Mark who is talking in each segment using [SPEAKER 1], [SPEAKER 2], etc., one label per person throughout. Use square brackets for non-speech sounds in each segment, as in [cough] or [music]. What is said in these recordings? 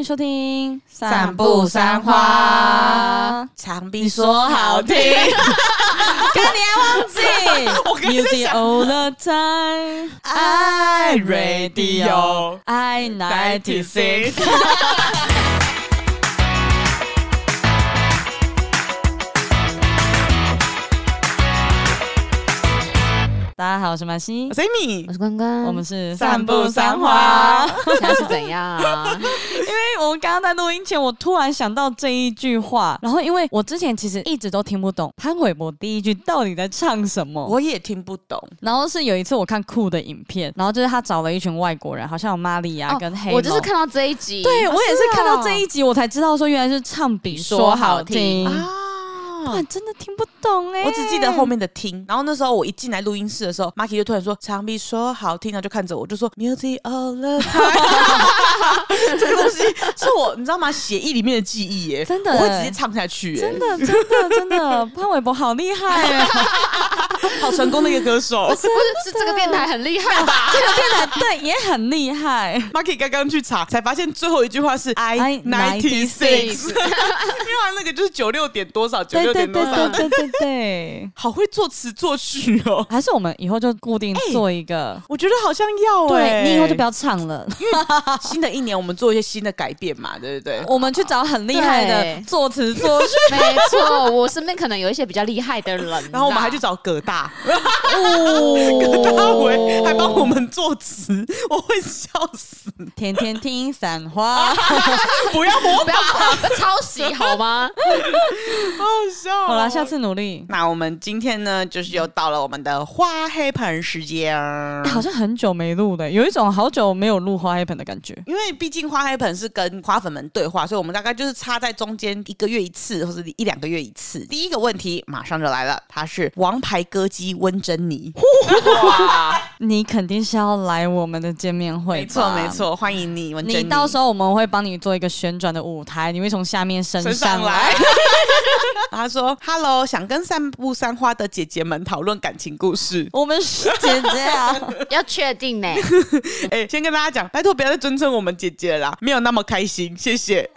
[SPEAKER 1] 迎收听《
[SPEAKER 2] 散步三花》，长臂说好听，
[SPEAKER 1] 跟你要忘记？Music all the time，I radio，I ninety six。大家好，我是马西，
[SPEAKER 2] 我是 Amy，
[SPEAKER 3] 我是关关，
[SPEAKER 1] 我们是
[SPEAKER 2] 散步三花。
[SPEAKER 3] 现在是怎样啊？[laughs]
[SPEAKER 1] 因为我们刚刚在录音前，我突然想到这一句话，然后因为我之前其实一直都听不懂潘玮柏第一句到底在唱什么，
[SPEAKER 2] 我也听不懂。
[SPEAKER 1] 然后是有一次我看酷的影片，然后就是他找了一群外国人，好像有玛利亚跟黑、哦。
[SPEAKER 3] 我就是看到这一集，
[SPEAKER 1] 对我也是看到这一集，我才知道说原来是唱比说好听啊。不然真的听不懂哎、欸，
[SPEAKER 2] 我只记得后面的听。然后那时候我一进来录音室的时候，Marky 就突然说：“长臂说好听。”然后就看着我，就说：“Music all the time。” [laughs] 这个东西是我，你知道吗？写意里面的记忆耶，
[SPEAKER 1] 真的，
[SPEAKER 2] 我会直接唱下去。
[SPEAKER 1] 真的，真的，真的，潘玮柏好厉害哎，[laughs]
[SPEAKER 2] 好成功的一个歌手。[laughs]
[SPEAKER 3] 不是，是这个电台很厉害吧？
[SPEAKER 1] 这个电台对也很厉害。
[SPEAKER 2] Marky 刚刚去查，才发现最后一句话是 I ninety six，因为那个就是九六点多少九六。
[SPEAKER 1] 对对对对对对对，[laughs]
[SPEAKER 2] 好会作词作曲哦！
[SPEAKER 1] 还是我们以后就固定做一个？欸、
[SPEAKER 2] 我觉得好像要哎、欸，
[SPEAKER 1] 你以后就不要唱了，因为
[SPEAKER 2] 新的一年我们做一些新的改变嘛，对不对？
[SPEAKER 1] 我们去找很厉害的作词作曲，[laughs]
[SPEAKER 3] 没错，我身边可能有一些比较厉害的人，[laughs]
[SPEAKER 2] 然后我们还去找葛大，哦，葛大为还帮我们作词，我会笑死！
[SPEAKER 1] 天天听散花，
[SPEAKER 2] 不要模仿，
[SPEAKER 3] 不要抄袭好
[SPEAKER 2] 吗？笑。
[SPEAKER 1] 好了，下次努力。
[SPEAKER 2] 那我们今天呢，就是又到了我们的花黑盆时间、
[SPEAKER 1] 欸。好像很久没录的，有一种好久没有录花黑盆的感觉。
[SPEAKER 2] 因为毕竟花黑盆是跟花粉们对话，所以我们大概就是插在中间一个月一次，或者一两个月一次。第一个问题马上就来了，他是王牌歌姬温珍妮。
[SPEAKER 1] 哇，你肯定是要来我们的见面会。
[SPEAKER 2] 没错没错，欢迎你。
[SPEAKER 1] 你到时候我们会帮你做一个旋转的舞台，你会从下面升上来。[laughs]
[SPEAKER 2] 他说：“Hello，想跟散步三花的姐姐们讨论感情故事。[laughs]
[SPEAKER 1] 我们是姐姐啊，[laughs]
[SPEAKER 3] 要确定呢。
[SPEAKER 2] 哎，先跟大家讲，拜托不要再尊称我们姐姐了啦，没有那么开心，谢谢。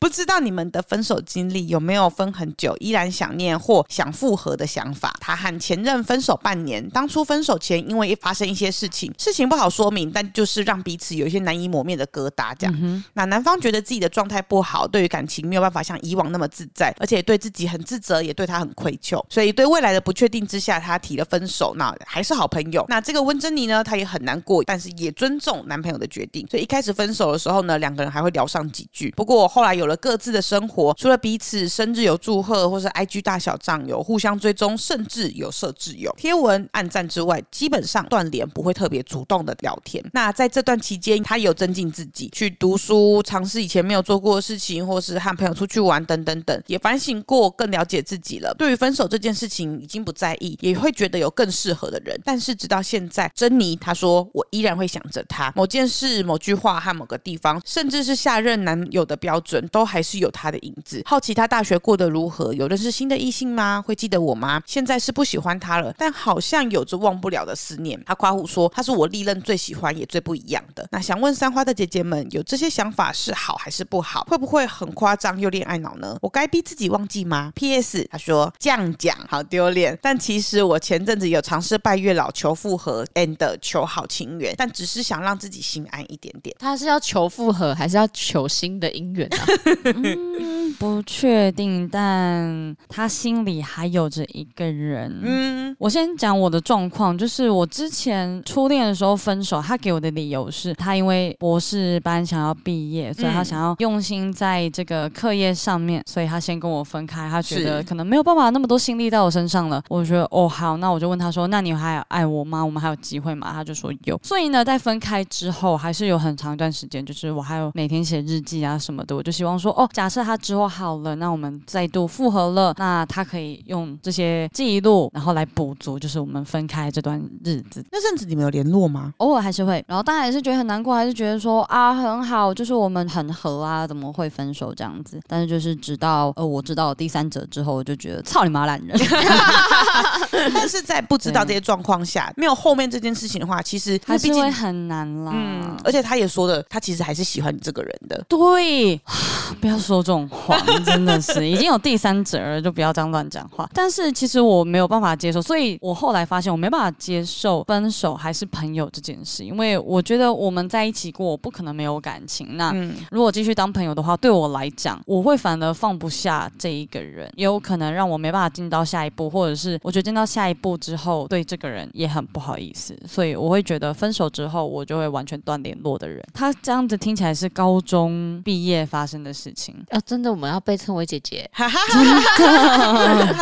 [SPEAKER 2] 不知道你们的分手经历有没有分很久依然想念或想复合的想法？他和前任分手半年，当初分手前因为发生一些事情，事情不好说明，但就是让彼此有一些难以磨灭的疙瘩。这样，嗯、那男方觉得自己的状态不好，对于感情没有办法像以往那么自在。”而且对自己很自责，也对他很愧疚，所以对未来的不确定之下，他提了分手。那还是好朋友。那这个温珍妮呢，她也很难过，但是也尊重男朋友的决定。所以一开始分手的时候呢，两个人还会聊上几句。不过后来有了各自的生活，除了彼此生日有祝贺，或是 IG 大小账有互相追踪，甚至有设挚友贴文暗赞之外，基本上断联，不会特别主动的聊天。那在这段期间，他有增进自己，去读书，尝试以前没有做过的事情，或是和朋友出去玩等等等，也反省过，更了解自己了。对于分手这件事情，已经不在意，也会觉得有更适合的人。但是直到现在，珍妮她说，我依然会想着他。某件事、某句话和某个地方，甚至是下任男友的标准，都还是有他的影子。好奇他大学过得如何？有认识新的异性吗？会记得我吗？现在是不喜欢他了，但好像有着忘不了的思念。他夸胡说，他是我历任最喜欢也最不一样的。那想问三花的姐姐们，有这些想法是好还是不好？会不会很夸张又恋爱脑呢？我该逼自己忘记吗？P.S. 他说这样讲好丢脸，但其实我前阵子有尝试拜月老求复合 and 求好情缘，但只是想让自己心安一点点。
[SPEAKER 3] 他是要求复合还是要求新的姻
[SPEAKER 1] 缘 [laughs] 不确定，但他心里还有着一个人。嗯，我先讲我的状况，就是我之前初恋的时候分手，他给我的理由是他因为博士班想要毕业，所以他想要用心在这个课业上面，所以他先跟我分开，他觉得可能没有办法那么多心力在我身上了。我觉得哦好，那我就问他说：“那你还爱我吗？我们还有机会吗？”他就说有。所以呢，在分开之后，还是有很长一段时间，就是我还有每天写日记啊什么的。我就希望说，哦，假设他之后好了，那我们再度复合了，那他可以用这些记录，然后来补足，就是我们分开这段日子。
[SPEAKER 2] 那阵子你们有联络吗？
[SPEAKER 1] 偶尔还是会，然后当然也是觉得很难过，还是觉得说啊很好，就是我们很合啊，怎么会分手这样子？但是就是直到呃我知道第三者之后，我就觉得操你妈烂人。[laughs]
[SPEAKER 2] 但是在不知道这些状况下，没有后面这件事情的话，其实
[SPEAKER 1] 还是会很难啦。
[SPEAKER 2] 嗯，而且他也说的，他其实还是喜欢你这个人的。
[SPEAKER 1] 对，不要说这种话，真的是已经有第三者了，就不要这样乱讲话。但是其实我没有办法接受，所以我后来发现我没办法接受分手还是朋友这件事，因为我觉得我们在一起过，我不可能没有感情。那如果继续当朋友的话，对我来讲，我会反而放不下这一个人，也有可能让我没办法进到下一步，或者是我觉得进到下一步之后，对这个人也很不好意思，所以我会觉得分手之后，我就会完全断联络的人。他这样子听起来是高中毕业发生的事情
[SPEAKER 3] 啊！[laughs] 真的，我们要被称为姐姐，
[SPEAKER 1] 真的。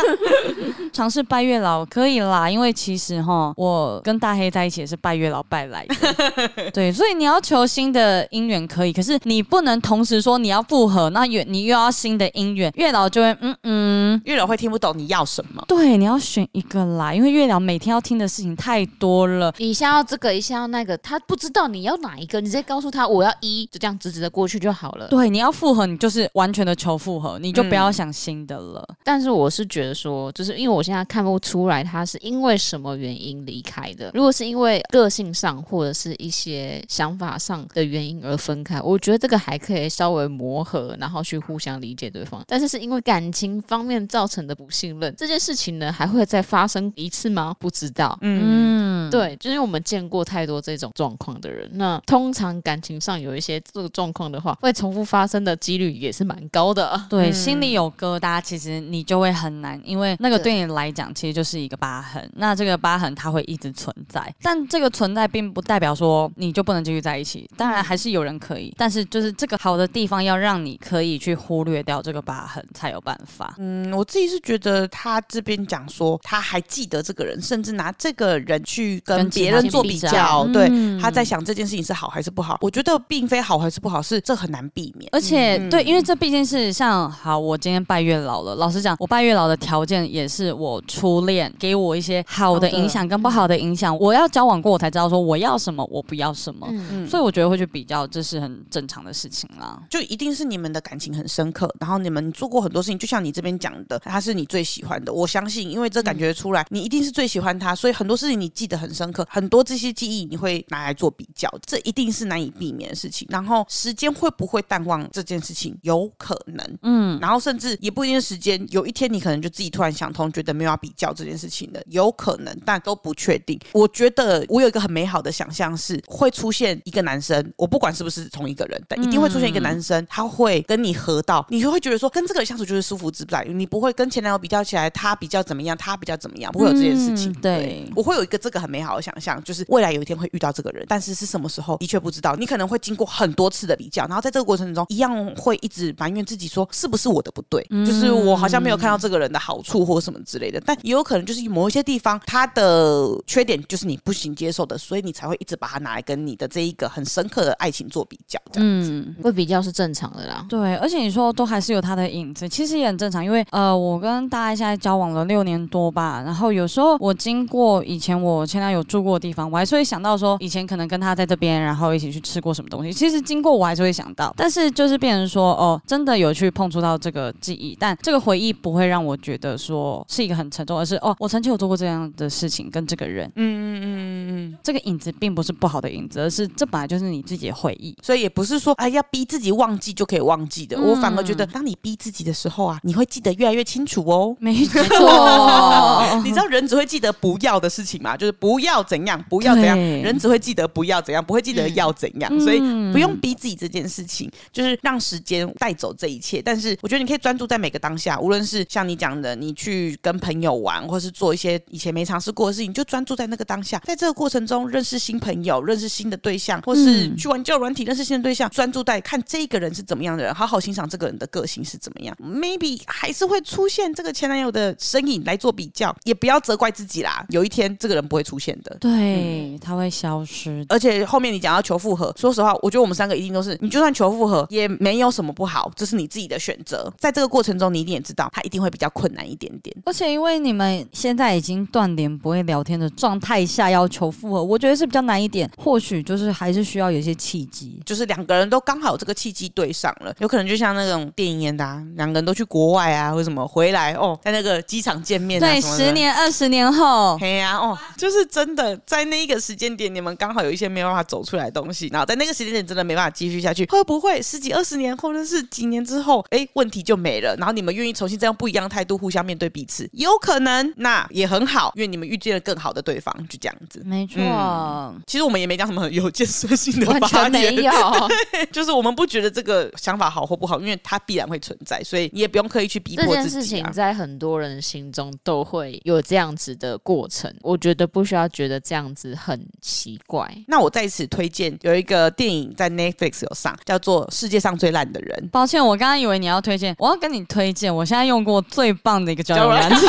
[SPEAKER 1] 尝试拜月老可以啦，因为其实哈，我跟大黑在一起也是拜月老拜来的。[laughs] 对，所以你要求新的姻缘可以，可是你不能同时说你要复合，那月你又要新的姻缘，月老就会嗯嗯，
[SPEAKER 2] 月老会听不懂你要什么。
[SPEAKER 1] 对，你要选一个啦，因为月老每天要听的事情太多了，
[SPEAKER 3] 一下要这个，一下要那个，他不知道你要哪一个，你直接告诉他我要一，就这样直直的过去就好了。
[SPEAKER 1] 对，你要复合，你就是完全的求复合，你就不要想新的了。嗯、
[SPEAKER 3] 但是我是觉得说，就是因为我现在看不出来他是因为什么原因离开的。如果是因为个性上或者是一些想法上的原因而分开，我觉得这个还可以稍微磨合，然后去互相理解对方。但是是因为感情方面造成的不信任，这件事情呢，还会再发生一次吗？不知道。嗯，对，就是因为我们见过太多这种状况的人。那通常感情上有一些这个状况的话，会重复发生的几率也是蛮高的。
[SPEAKER 1] 对，嗯、心里有疙瘩，其实你就会很难，因为那个对你来讲，其实就是一个疤痕。那这个疤痕它会一直存在，但这个存在并不代表说你就不能继续在一起。当然还是有人可以，但是就是这个好的地方要让你可以去忽略掉这个疤痕才有办法。
[SPEAKER 2] 嗯，我自己是觉得他这边讲说他还记得这个人，甚至拿这个人去跟别人做比较，比较对，嗯、他在想这件事情是好还是不好。我觉得并非好还是不好，是这很难避免。
[SPEAKER 1] 而且、嗯、对，因为这毕竟是像好，我今天拜月老了。老实讲，我拜月老的条件也是我初恋给我一些好的影响跟不好的影响。我要交往过，我才知道说我要什么，我不要什么。嗯嗯。所以我觉得会去比较，这是很正常的事情啦。
[SPEAKER 2] 就一定是你们的感情很深刻，然后你们做过很多事情，就像你这边讲的，他是你最喜欢的。我相信，因为这感觉出来，你一定是最喜欢他，所以很多事情你记得很深刻，很多这些记忆你会拿来做比较，这一定是难以避免的事情。然后时间会不会淡忘这件事情？有可能，嗯，然后甚至也不一定时间，有一天你可能就自己突然想通，觉得没有要比较这件事情的，有可能，但都不确定。我觉得我有一个很美好的想象是，会出现一个男生，我不管是不是同一个人，但一定会出现一个男生，他会跟你合到，你就会觉得说，跟这个人相处就是舒服自在，你不会跟前男友比较起来，他比较怎么样，他比较怎么样，不会有这件事情。对，对，我会有一个这个很美好的想象，就是未来有一天会遇到这个人，但是是什么时候，的确不知道。你可能会经过很多次的比较，然后在这个过程中，一样会一直埋怨自己说，是不是我的不对？嗯、就是我好像没有看到这个人的好处或什么之类的。但也有可能就是某一些地方，他的缺点就是你不行接受的，所以你才会一直把它拿来跟你的这一个很深刻的爱情做比较。这样子，
[SPEAKER 3] 嗯，会比较是正常的啦。
[SPEAKER 1] 对，而且你说都还是有他的影子，其实也很正常。因为呃，我跟大爱现在交往了六年多吧，然后有时候我经过以前我前男友住过的地方，我还是会想到说以前可能跟他在这边，然后一起去吃过什么东西。其实经过我还是会想到，但是就是变成说哦，真的有去碰触到这个记忆，但这个回忆不会让我觉得说是一个很沉重，而是哦，我曾经有做过这样的事情跟这个人，嗯嗯嗯嗯嗯，这个影子并不是不好的影子，而是这本来就是你自己的回忆，
[SPEAKER 2] 所以也不是说哎要逼自己忘记就可以忘记的。嗯、我反而觉得，当你逼自己的时候啊，你会记得越来越清楚哦。
[SPEAKER 1] 没错，[laughs]
[SPEAKER 2] 你知道人只会记得不要的事情嘛？就是不要怎样，不要怎样，人只会记得不要怎样，不会记得要怎样，嗯、所以不用逼自己这件事情，就是让时间带走这一切。但是我觉得你可以专注在每个当下，无论是像你讲的，你去跟朋友玩，或是做一些以前没尝试过的事情，就专注在那个当下，在这个过程中认识新朋友，认识新的对象，或是去玩交友软体认识新的对象，专注在看这个人是怎么样的人，好好欣赏这个人的个性是怎么样。Maybe 还是会出现这个前男友的身影来做比较，也不要责怪自己啦。有一天这个人不会出现的，
[SPEAKER 1] 对，嗯、他会消失。
[SPEAKER 2] 而且后面你讲要求复合，说实话，我觉得我们三个一定都是，你就算求复合也没有什么不好，这是你自自己的选择。在这个过程中，你一定也知道，他一定会比较困难一点点。
[SPEAKER 1] 而且因为你们现在已经断联不会聊天的状态下，要求复合，我觉得是比较难一点。或许就是还是需要有一些契机，
[SPEAKER 2] 就是两个人都刚好有这个契机对上了，有可能就像那种电影演的，啊，两个人都去国外啊，或者什么回来哦，在那个机场见面，啊，
[SPEAKER 1] 对，十年二十年后，
[SPEAKER 2] 嘿呀，啊，哦，就是真的在那一个时间点，你们刚好有一些没有办法走出来的东西，然后在那个时间点真的没办法继续下去，会不会十几二十年或者是几年之后，哎，问题就没了，然后你们愿意重新这样不一样的态度互相面对彼此，有可能，那也很好，因为你们遇见了更好的对方，就这样子，
[SPEAKER 1] 没错，嗯。
[SPEAKER 2] 其实我们也没讲什么很有建设性的，
[SPEAKER 3] 完全没有，[laughs]
[SPEAKER 2] 就是我们不觉得这个想法好或不好，因为它必然会存在，所以你也不用刻意去逼迫自己，啊。
[SPEAKER 3] 这件事情在很多人心中都会有这样子的过程，我觉得不需要觉得这样子很奇怪。
[SPEAKER 2] 那我在此推荐有一个电影在 Netflix 有上，叫做《世界上最烂的人》。
[SPEAKER 1] 抱歉，我刚刚以为你要推荐，我要跟你推荐，我现在用过最棒的一个交友软体，[laughs]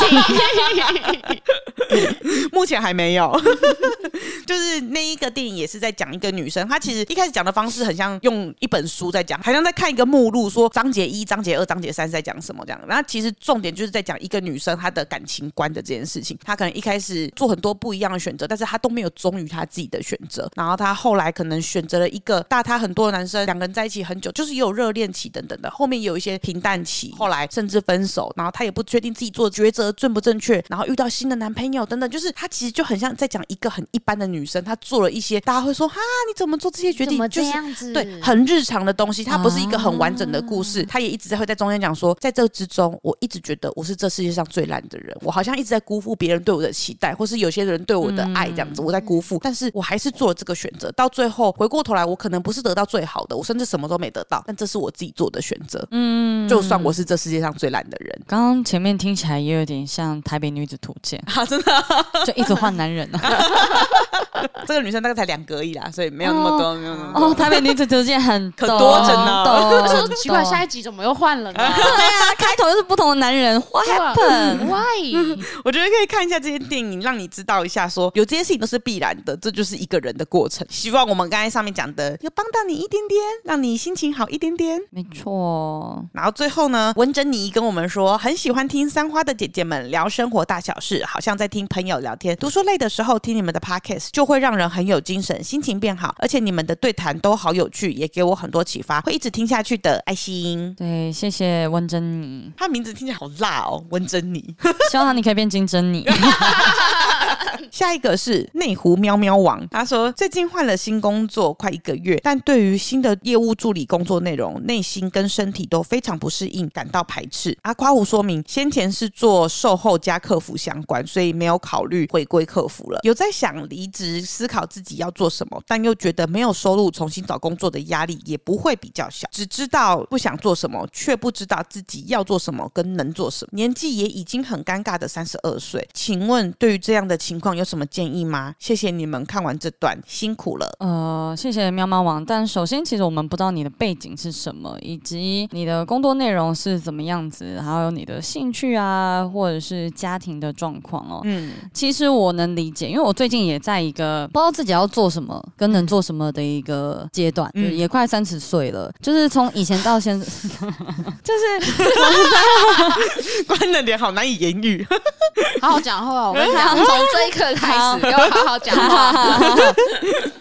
[SPEAKER 1] [laughs]
[SPEAKER 2] 目前还没有。[laughs] 就是那一个电影也是在讲一个女生，她其实一开始讲的方式很像用一本书在讲，好像在看一个目录，说章节一、章节二、章节三在讲什么这样。然后其实重点就是在讲一个女生她的感情观的这件事情。她可能一开始做很多不一样的选择，但是她都没有忠于她自己的选择。然后她后来可能选择了一个大她很多的男生，两个人在一起很久，就是也有热恋期等等的，后面有一些平淡期，后来甚至分手。然后她也不确定自己做抉择正不正确，然后遇到新的男朋友等等，就是她其实就很像在讲一个很一般的女生，她做了一些大家会说哈，你怎么做这些决定？
[SPEAKER 3] 这样子，
[SPEAKER 2] 就是对很日常的东西，它不是一个很完整的故事。她、啊、也一直在会在中间讲说，在这之中，我一直觉得我是这世界上最烂的人，我好像一直在辜负别人对我的期待，或是有些人对我的爱这样子，我在辜负。但是我还是做了这个选择，到最后回过头来，我可能不是得到最好的，我甚至什么都没得到，但这是我自己做的选择。嗯，就算我是这世界上最烂的人。
[SPEAKER 1] 刚刚前面听起来也有点像《台北女子图鉴》[laughs]
[SPEAKER 2] 啊，真的，
[SPEAKER 1] 就一直换男人啊。[laughs]
[SPEAKER 2] 这个女生大概才两个而已啦，所以没有那么多，哦、没有那么多。
[SPEAKER 1] 哦，台北女子图鉴很
[SPEAKER 2] 可多着呢。
[SPEAKER 3] 我说奇怪，下一集怎么又换了呢？对
[SPEAKER 1] 啊，开头又是不同的男人，What happened？Why？[laughs]
[SPEAKER 2] 我觉得可以看一下这些电影，让你知道一下说，说有这些事情都是必然的，这就是一个人的过程。希望我们刚才上面讲的，有帮到你一点点，让你心情好一点点。
[SPEAKER 1] 没错。
[SPEAKER 2] 然后最后呢，温珍妮跟我们说，很喜欢听三花的姐姐们聊生活大小事，好像在听朋友聊天。读书累的时候听你们的 podcast，就会让人很有精神，心情变好，而且你们的对谈都好有趣，也给我很多启发，会一直听下去的。爱心，
[SPEAKER 1] 对，谢谢温珍妮，
[SPEAKER 2] 她名字听起来好辣哦，温珍妮，[laughs]
[SPEAKER 1] 希望你可以变金珍妮。[laughs]
[SPEAKER 2] 下一个是内湖喵喵王，他说最近换了新工作快一个月，但对于新的业务助理工作内容，内心跟身体都非常不适应，感到排斥。阿夸胡说明，先前是做售后加客服相关，所以没有考虑回归客服了。有在想离职，思考自己要做什么，但又觉得没有收入，重新找工作的压力也不会比较小。只知道不想做什么，却不知道自己要做什么跟能做什么。年纪也已经很尴尬的三十二岁，请问对于这样的情况有什么建议吗？谢谢你们看完这段，辛苦了。
[SPEAKER 1] 呃，谢谢喵猫王。但首先，其实我们不知道你的背景是什么，以及你的工作内容是怎么样子，还有你的兴趣啊，或者是家庭的状况哦。嗯，其实我能理解，因为我最近也在一个不知道自己要做什么跟能做什么的一个阶段，嗯、也快三十岁了，就是从以前到现在，[laughs] 就是 [laughs]
[SPEAKER 2] 关的脸好难以言喻。
[SPEAKER 3] 好好讲话，我跟你讲，从这一刻开始，[laughs] 给我好好讲话。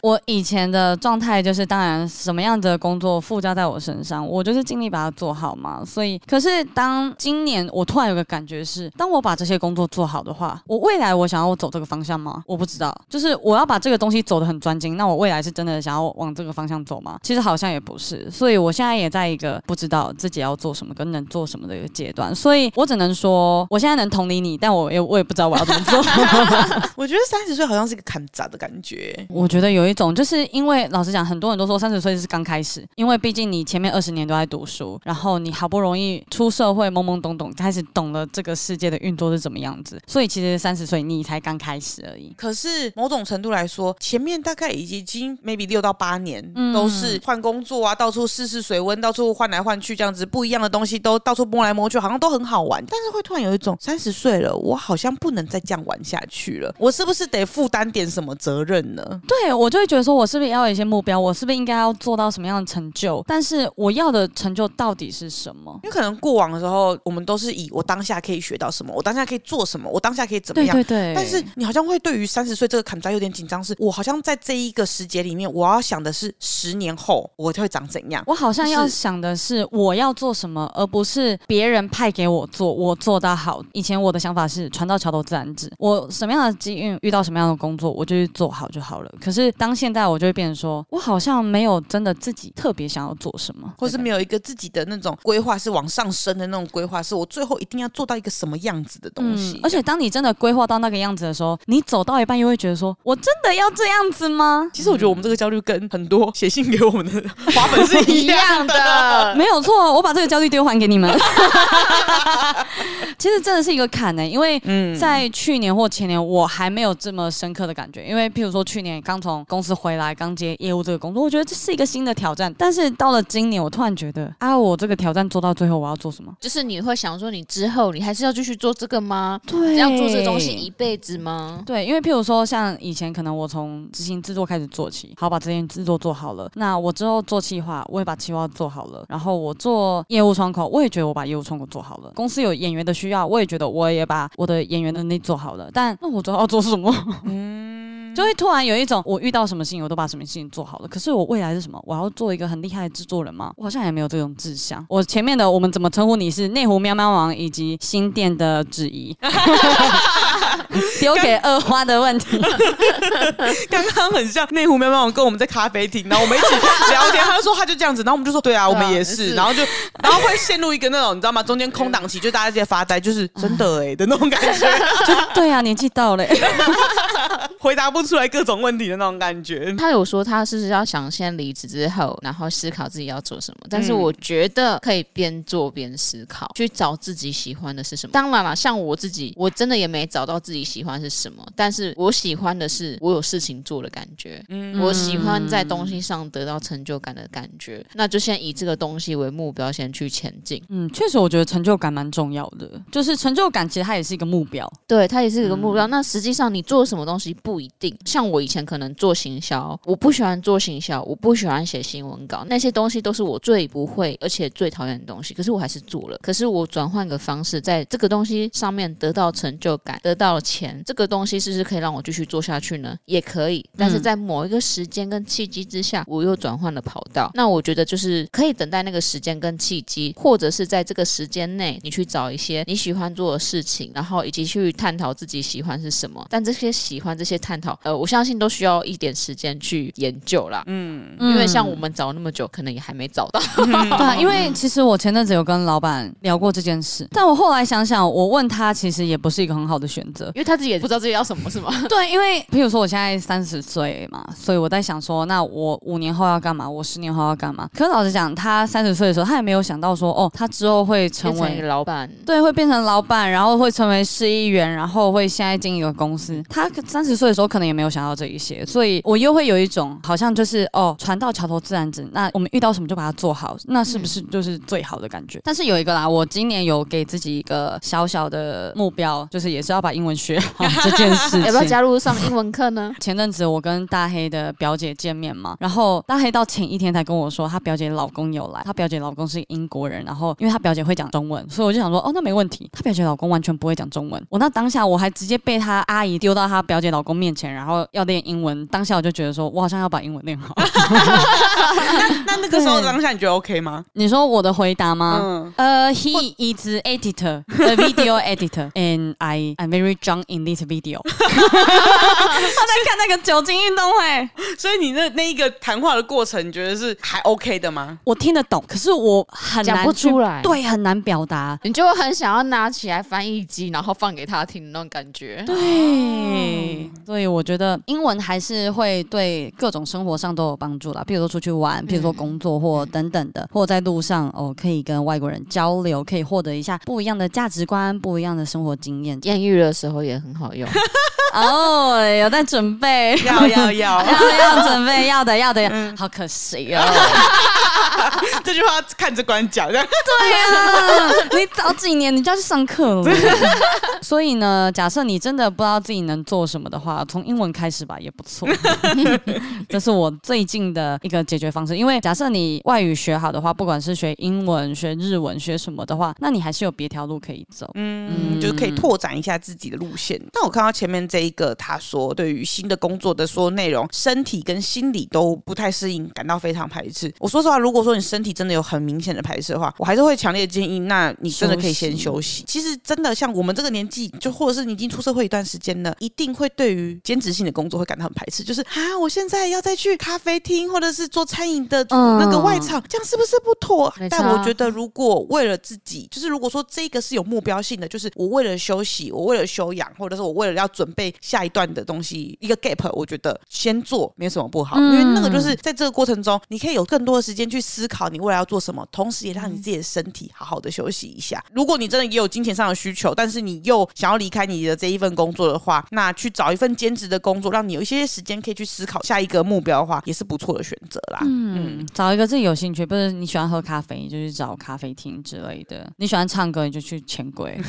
[SPEAKER 1] 我以前的状态就是，当然什么样的工作附加在我身上，我就是尽力把它做好嘛。所以，可是当今年我突然有个感觉是，当我把这些工作做好的话，我未来我想要我走这个方向吗？我不知道。就是我要把这个东西走得很专精，那我未来是真的想要往这个方向走吗？其实好像也不是。所以我现在也在一个不知道自己要做什么跟能做什么的一个阶段。所以我只能说，我现在能同理你，但我也我也不知道我要怎么做。[laughs]
[SPEAKER 2] 我觉得三十岁好像是一个砍杂的感觉。
[SPEAKER 1] 我觉得有一种，就是因为老实讲，很多人都说三十岁是刚开始，因为毕竟你前面二十年都在读书，然后你好不容易出社会，懵懵懂懂开始懂了这个世界的运作是怎么样子，所以其实三十岁你才刚开始而已。
[SPEAKER 2] 可是某种程度来说，前面大概已经 maybe 六到八年都是换工作啊，到处试试水温，到处换来换去这样子，不一样的东西都到处摸来摸去，好像都很好玩。但是会突然有一种三十岁了，我好像不能再这样玩下去了，我是不是得负担点什么责任呢？
[SPEAKER 1] 对，我就会觉得说，我是不是也要有一些目标？我是不是应该要做到什么样的成就？但是我要的成就到底是什么？
[SPEAKER 2] 因为可能过往的时候，我们都是以我当下可以学到什么，我当下可以做什么，我当下可以怎么样。
[SPEAKER 1] 对对对。
[SPEAKER 2] 但是你好像会对于三十岁这个坎子有点紧张，是我好像在这一个时节里面，我要想的是十年后我会长怎样。
[SPEAKER 1] 我好像要想的是我要做什么，而不是别人派给我做，我做到好。以前我的想法是船到桥头自然直，我什么样的机遇遇到什么样的工作，我就去做好就好了。可是当现在我就会变成说，我好像没有真的自己特别想要做什么，
[SPEAKER 2] 或是没有一个自己的那种规划是往上升的那种规划，是我最后一定要做到一个什么样子的东西。
[SPEAKER 1] 嗯，而且当你真的规划到那个样子的时候，你走到一半又会觉得说，我真的要这样子吗？
[SPEAKER 2] 其实我觉得我们这个焦虑跟很多写信给我们的花粉是一样的，
[SPEAKER 1] 没有错。我把这个焦虑丢还给你们。[laughs] 其实真的是一个坎呢、欸，因为在去年或前年，我还没有这么深刻的感觉。因为譬如说去年刚从公司回来，刚接业务这个工作，我觉得这是一个新的挑战。但是到了今年，我突然觉得啊，我这个挑战做到最后，我要做什么？
[SPEAKER 3] 就是你会想说，你之后你还是要继续做这个吗？
[SPEAKER 1] 对，
[SPEAKER 3] 要做这个东西一辈子吗？
[SPEAKER 1] 对，因为譬如说像以前可能我从执行制作开始做起，好把这件制作做好了，那我之后做企划，我也把企划做好了，然后我做业务窗口，我也觉得我把业务窗口做好了。公司有演员的需要，我也觉得我也把我的演员的能力做好了。但那我知道要做什么？[laughs] 嗯，就会突然有一种我遇到什么事情，我都把什么事情做好了。可是我未来是什么？我要做一个很厉害的制作人吗？我好像也没有这种志向。我前面的我们怎么称呼你是内湖喵喵王以及新店的质疑，[laughs] [laughs] 丢给二花的问题。[laughs]
[SPEAKER 2] 刚刚很像内湖喵喵跟我们在咖啡厅，然后我们一起聊天，他就说他就这样子，然后我们就说对啊，我们也是，然后就然后会陷入一个那种你知道吗？中间空档期，就大家在发呆，就是真的哎、欸、的那种感觉。[laughs]
[SPEAKER 1] 就对啊，年纪到了、欸，[laughs]
[SPEAKER 2] 回答不出来各种问题的那种感觉。
[SPEAKER 3] 他有说他是要想先离职之后，然后思考自己要做什么。但是我觉得可以边做边思考，去找自己喜欢的是什么。当然了，像我自己，我真的也没找到自己喜欢是什么。但是我喜欢的是我有事情做的感觉。嗯，我喜欢在东西上得到成就感的感觉。那就先以这个东西为目标，先去前进。
[SPEAKER 1] 嗯，确实，我觉得成就感蛮重要的。就是成就感，其实它也是一个目标。
[SPEAKER 3] 对，它也是一个目标。嗯、那实际上你做什么东西不一定。像我以前可能做行销，我不喜欢做行销，我不喜欢写新闻稿，那些东西都是我最不会而且最讨厌的东西。可是我还是做了。可是我转换个方式，在这个东西上面得到成就感，得到了钱，这个东西是不是可以让我继续做下去呢？也可以。但是在某一个时间跟契机之下，我又转换了跑道。那我觉得就是可以等待那个时间跟契机，或者是在这个时间内，你去找一些你喜欢做的事情，然后以及去探讨自己喜欢是什么。但这些喜欢、这些探讨，呃，我相信都需要一点时间去研究啦。嗯，因为像我们找那么久，可能也还没找到。
[SPEAKER 1] 嗯、[laughs] 对啊，因为其实我前阵子有跟老板聊过这件事，但我后来想想，我问他其实也不是一个很好的选择，
[SPEAKER 3] 因为他自己也不知道自己要什么，是吗？[laughs]
[SPEAKER 1] 对，因为比如说我现在三十岁嘛，所以我在想说，那我五年后要干嘛？我十年后要干嘛？可是老实讲，他三十岁的时候，他也没有想到说，哦，他之后会成为
[SPEAKER 3] 成老板，
[SPEAKER 1] 对，会变成老板，然后会成为市议员，然后会现在经营一个公司。他三十岁的时候可能也没有想到这一些，所以我又会有一种好像就是哦，船到桥头自然直。那我们遇到什么就把它做好，那是不是就是最好的感觉？嗯、但是有一个啦，我今年有给自己一个小小的目标，就是也是要把英文学好这件事。[laughs]
[SPEAKER 3] 要不要加入上英文课呢？[laughs]
[SPEAKER 1] 前阵子我跟大黑的表姐见面嘛，然后大黑到前一天才跟我说，她表姐老公有来，她表姐老公是英国人，然后因为她表姐会讲中文，所以我就想说，哦，那没问题。她表姐老公完全不会讲中文，我那当下我还直接被她阿姨丢到她表姐老公面前，然后要练英文，当下我就觉得说我好像要把英文练好。
[SPEAKER 2] 那那那个时候当下你觉得 OK 吗？
[SPEAKER 1] 你说我的回答吗？嗯，呃、uh,，He is editor, a video editor, and I am very drunk in this video。[laughs] 他在看那个酒精运动会，
[SPEAKER 2] 所以你那那一个谈话的过程，你觉得是还 OK 的吗？
[SPEAKER 1] 我听得懂，可是我很难
[SPEAKER 3] 讲不出来，
[SPEAKER 1] 对，很难表达，
[SPEAKER 3] 你就会很想要拿起来翻译机，然后放给他听的那种感觉。
[SPEAKER 1] 对，哦、所以我觉得英文还是会对各种生活上都有帮助啦，譬如说出去玩，譬如说工作或等等的，或在路上哦，可以跟外国人交流，可以获得一下不一样的价值观、不一样的生活经验。
[SPEAKER 3] 艳遇的时候也很好用。
[SPEAKER 1] 哦，有在准备，
[SPEAKER 2] 要要要 [laughs]
[SPEAKER 1] 要要准备，要的要的，嗯、好可惜哦。[laughs]
[SPEAKER 2] 这句话看着官讲，对
[SPEAKER 1] 啊，你早几年你就要去上课了。[laughs] 所以呢，假设你真的不知道自己能做什么的话，从英文开始吧，也不错。这是我最近的一个解决方式，因为假设你外语学好的话，不管是学英文、学日文、学什么的话，那你还是有别条路可以走，
[SPEAKER 2] 嗯，嗯就是可以拓展一下自己的路线。但我看到前面这一个，他说对于新的工作的说内容，身体跟心理都不太适应，感到非常排斥。我说实话，如果说你身体真的有很明显的排斥的话，我还是会强烈建议，那你真的可以先休息。其实真的像我们这个年纪，就或者是你已经出社会一段时间了，一定会对于兼职性的工作会感到很排斥。就是啊，我现在要再去咖啡厅或者是做餐饮的那个外场，嗯、这样是不是不妥？但我觉得，如果为了自己，就是如果说这个是有目标性的，就是我为了休息，我为了休养，或者是我为了要准备下一段的东西，一个 gap，我觉得先做没有什么不好，嗯、因为那个就是在这个过程中，你可以有更多的时间去思考你未来要做什么，同时也让你自己的身体好好的休息一下。如果你真的也有金钱上的需求，但是你又想要离开你的这一份工作的话，那去找一份兼职的工作，让你有一些时间可以去思考下一个目标的话，也是不错的选择啦。
[SPEAKER 1] 嗯，嗯找一个自己有兴趣，不是你喜欢喝咖啡，就去找咖啡厅之类的；你喜欢唱歌，你就去钱柜，[laughs] [laughs]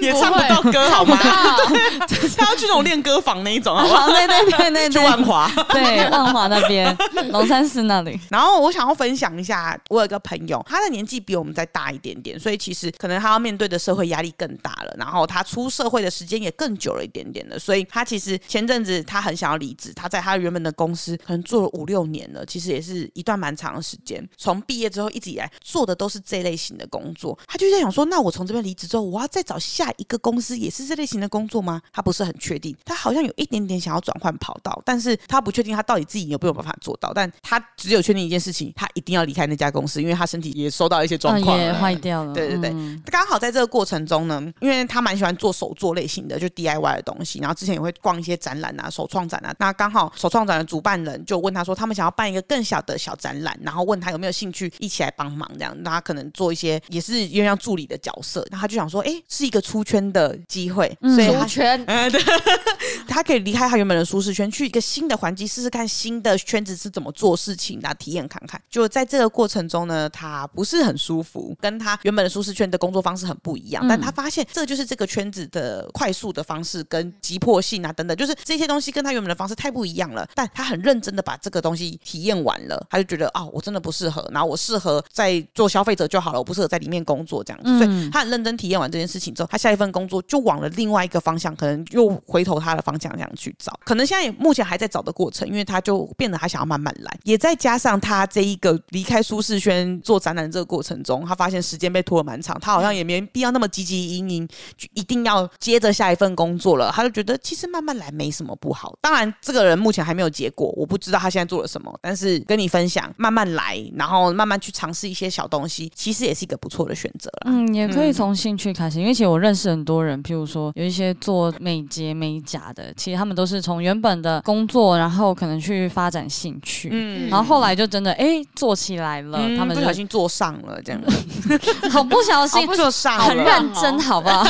[SPEAKER 2] 也唱不到歌好吗？[laughs] 他要去那种练歌房那一种好不好？[laughs]
[SPEAKER 1] 对对对对，
[SPEAKER 2] 去万华，
[SPEAKER 1] 对万华那边 [laughs] 龙山寺那里。
[SPEAKER 2] 然后我想要分享一下，我有个朋友，他的年纪比我们再大一点点，所以其实可能他要面对的社会压力更大了。然后他出社会的时间也更久了一点点了，所以他其实前阵子他很想要离职，他在他原本的公司可能做了五六年了，其实也是一段蛮长的时间。从毕业之后一直以来做的都是这类型的工作，他就在想说，那我从这边离职之后，我要再找下一个公司也是这类型的工作吗？他不是很确定，他好像有一点点想要转换跑道，但是他不确定他到底自己有没有办法做到，但他只有确定一件事情，他一定要离开那家公司，因为他身体也受到一些状况，
[SPEAKER 1] 啊、也坏掉了。
[SPEAKER 2] 对对对，嗯、刚好在这个过程中呢，因为他蛮喜欢做手作类型的，就 DIY 的东西，然后之前也会逛一些展览啊、手创展啊。那刚好手创展的主办人就问他说，他们想要办一个更小的小展览，然后问他有没有兴趣一起来帮忙，这样，那他可能做一些也是因为像助理的角色。那他就想说，哎，是一个出圈的机会，
[SPEAKER 1] 嗯、
[SPEAKER 2] 所以
[SPEAKER 1] 出圈，
[SPEAKER 2] 嗯，[laughs] 对，[laughs] 他可以离开他原本的舒适圈，去一个新的环境试试看新的圈子是怎么做事情，那体验看看。就在这个过程中呢，他不是很舒服，跟他原本的舒适圈的工作方式很不一样。嗯、但他发现这就是这个圈子的快速的方式跟急迫性啊等等，就是这些东西跟他原本的方式太不一样了。但他很认真的把这个东西体验完了，他就觉得啊、哦，我真的不适合，然后我适合在做消费者就好了，我不适合在里面工作这样子。嗯、所以他很认真体验完这件事情之后，他下一份工作就往了另外一个方向，可能又回头他的方向这样去找。可能现在也目前还在找的过程，因为他就变得他想要慢慢来，也再加上他这一个离开舒适圈做展览这个过程中，他发现时间被拖了蛮长，他好像也没必要那么积极营营，就一定要接着下一份工作了。他就觉得其实慢慢来没什么不好。当然，这个人目前还没有结果，我不知道他现在做了什么，但是跟你分享，慢慢来，然后慢慢去尝试一些小东西，其实也是一个不错的选择啦。
[SPEAKER 1] 嗯，也可以从兴趣开始，因为其实我认识很多人，譬如说有一些做美睫美甲的，其实他们都是从原本的工作，然后可能去发展兴趣，嗯，然后后来就真的哎做起来了，嗯、他们就
[SPEAKER 2] 不小心做上了这样，[laughs]
[SPEAKER 1] 好不小心
[SPEAKER 2] 做上了，
[SPEAKER 1] 很认真，好不好？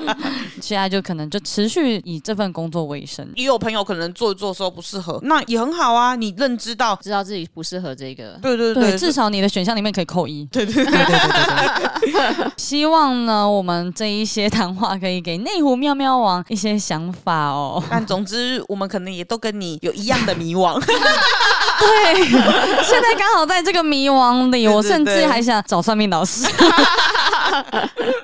[SPEAKER 1] [laughs] 现在就可能就持续以这份工作为生。
[SPEAKER 2] 也有朋友可能做一做的时候不适合，那也很好啊，你认知到。
[SPEAKER 3] 知道自己不适合这个，
[SPEAKER 2] 对对对，
[SPEAKER 1] 对，至少你的选项里面可以扣一，
[SPEAKER 2] 对对对对对对对。[laughs]
[SPEAKER 1] 希望呢，我们这一些谈话可以给内湖喵喵王一些想法哦。
[SPEAKER 2] 但总之，我们可能也都跟你有一样的迷惘。[laughs]
[SPEAKER 1] 对，现在刚好在这个迷惘里，我甚至还想找算命老师。[laughs]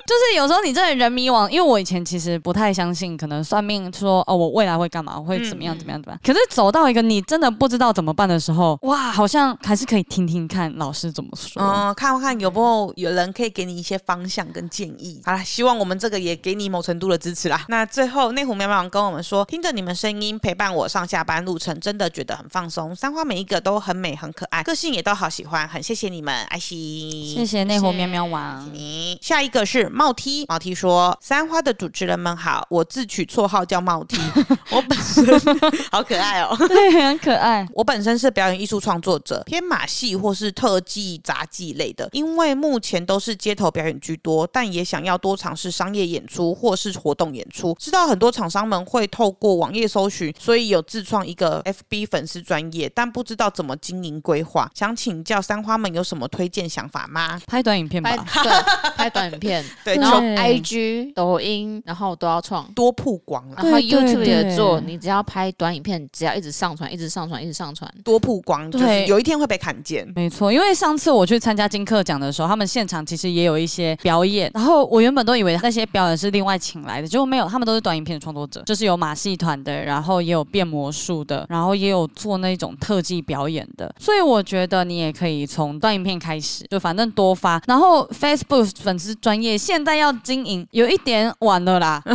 [SPEAKER 1] 就是有时候你真的人迷惘，因为我以前其实不太相信，可能算命说哦，我未来会干嘛，我会怎么样怎么样怎么样。可是走到一个你真的不知道怎么办的时候，哇，好像还是可以听听看老师怎么说，
[SPEAKER 2] 嗯，看看有没有有人可以给你一些方向跟建议。好了，希望我们这个也给你某程度的支持啦。那最后内湖喵喵王跟我们说，听着你们声音陪伴我上下班路程，真的觉得很放松。三花每一个都很美很可爱，个性也都好喜欢，很谢谢你们，爱惜，
[SPEAKER 1] 谢谢内湖喵喵王，
[SPEAKER 2] 你。你。下一个是帽 T，帽 T 说：“三花的主持人们好，我自取绰号叫帽 T，[laughs] 我本身好可爱哦，
[SPEAKER 1] 对，很可爱。
[SPEAKER 2] 我本身是表演艺术创作者，偏马戏或是特技杂技类的，因为目前都是街头表演居多，但也想要多尝试商业演出或是活动演出。知道很多厂商们会透过网页搜寻，所以有自创一个 FB 粉丝专业，但不知道怎么经营规划，想请教三花们有什么推荐想法吗？
[SPEAKER 1] 拍短影片吧，
[SPEAKER 3] 对，拍短影片，[laughs]
[SPEAKER 2] 对，
[SPEAKER 3] 然后 IG、抖音，然后都要创，
[SPEAKER 2] 多曝光，
[SPEAKER 3] 然后 YouTube 也做，你只要拍短影片，只要一直上传，一直上传，一直上传，
[SPEAKER 2] 多曝光，对，有一天会被看见。
[SPEAKER 1] 没错，因为上次我去参加金课奖的时候，他们现场其实也有一些表演，然后我原本都以为那些表演是另外请来的，结果没有，他们都是短影片的创作者，就是有马戏团的，然后也有变魔术的，然后也有做那种特技表演的，所以我觉得你也可以从短影片开始，就反正多发，然后 Facebook 粉丝专业现在要经营有一点晚了啦，[laughs]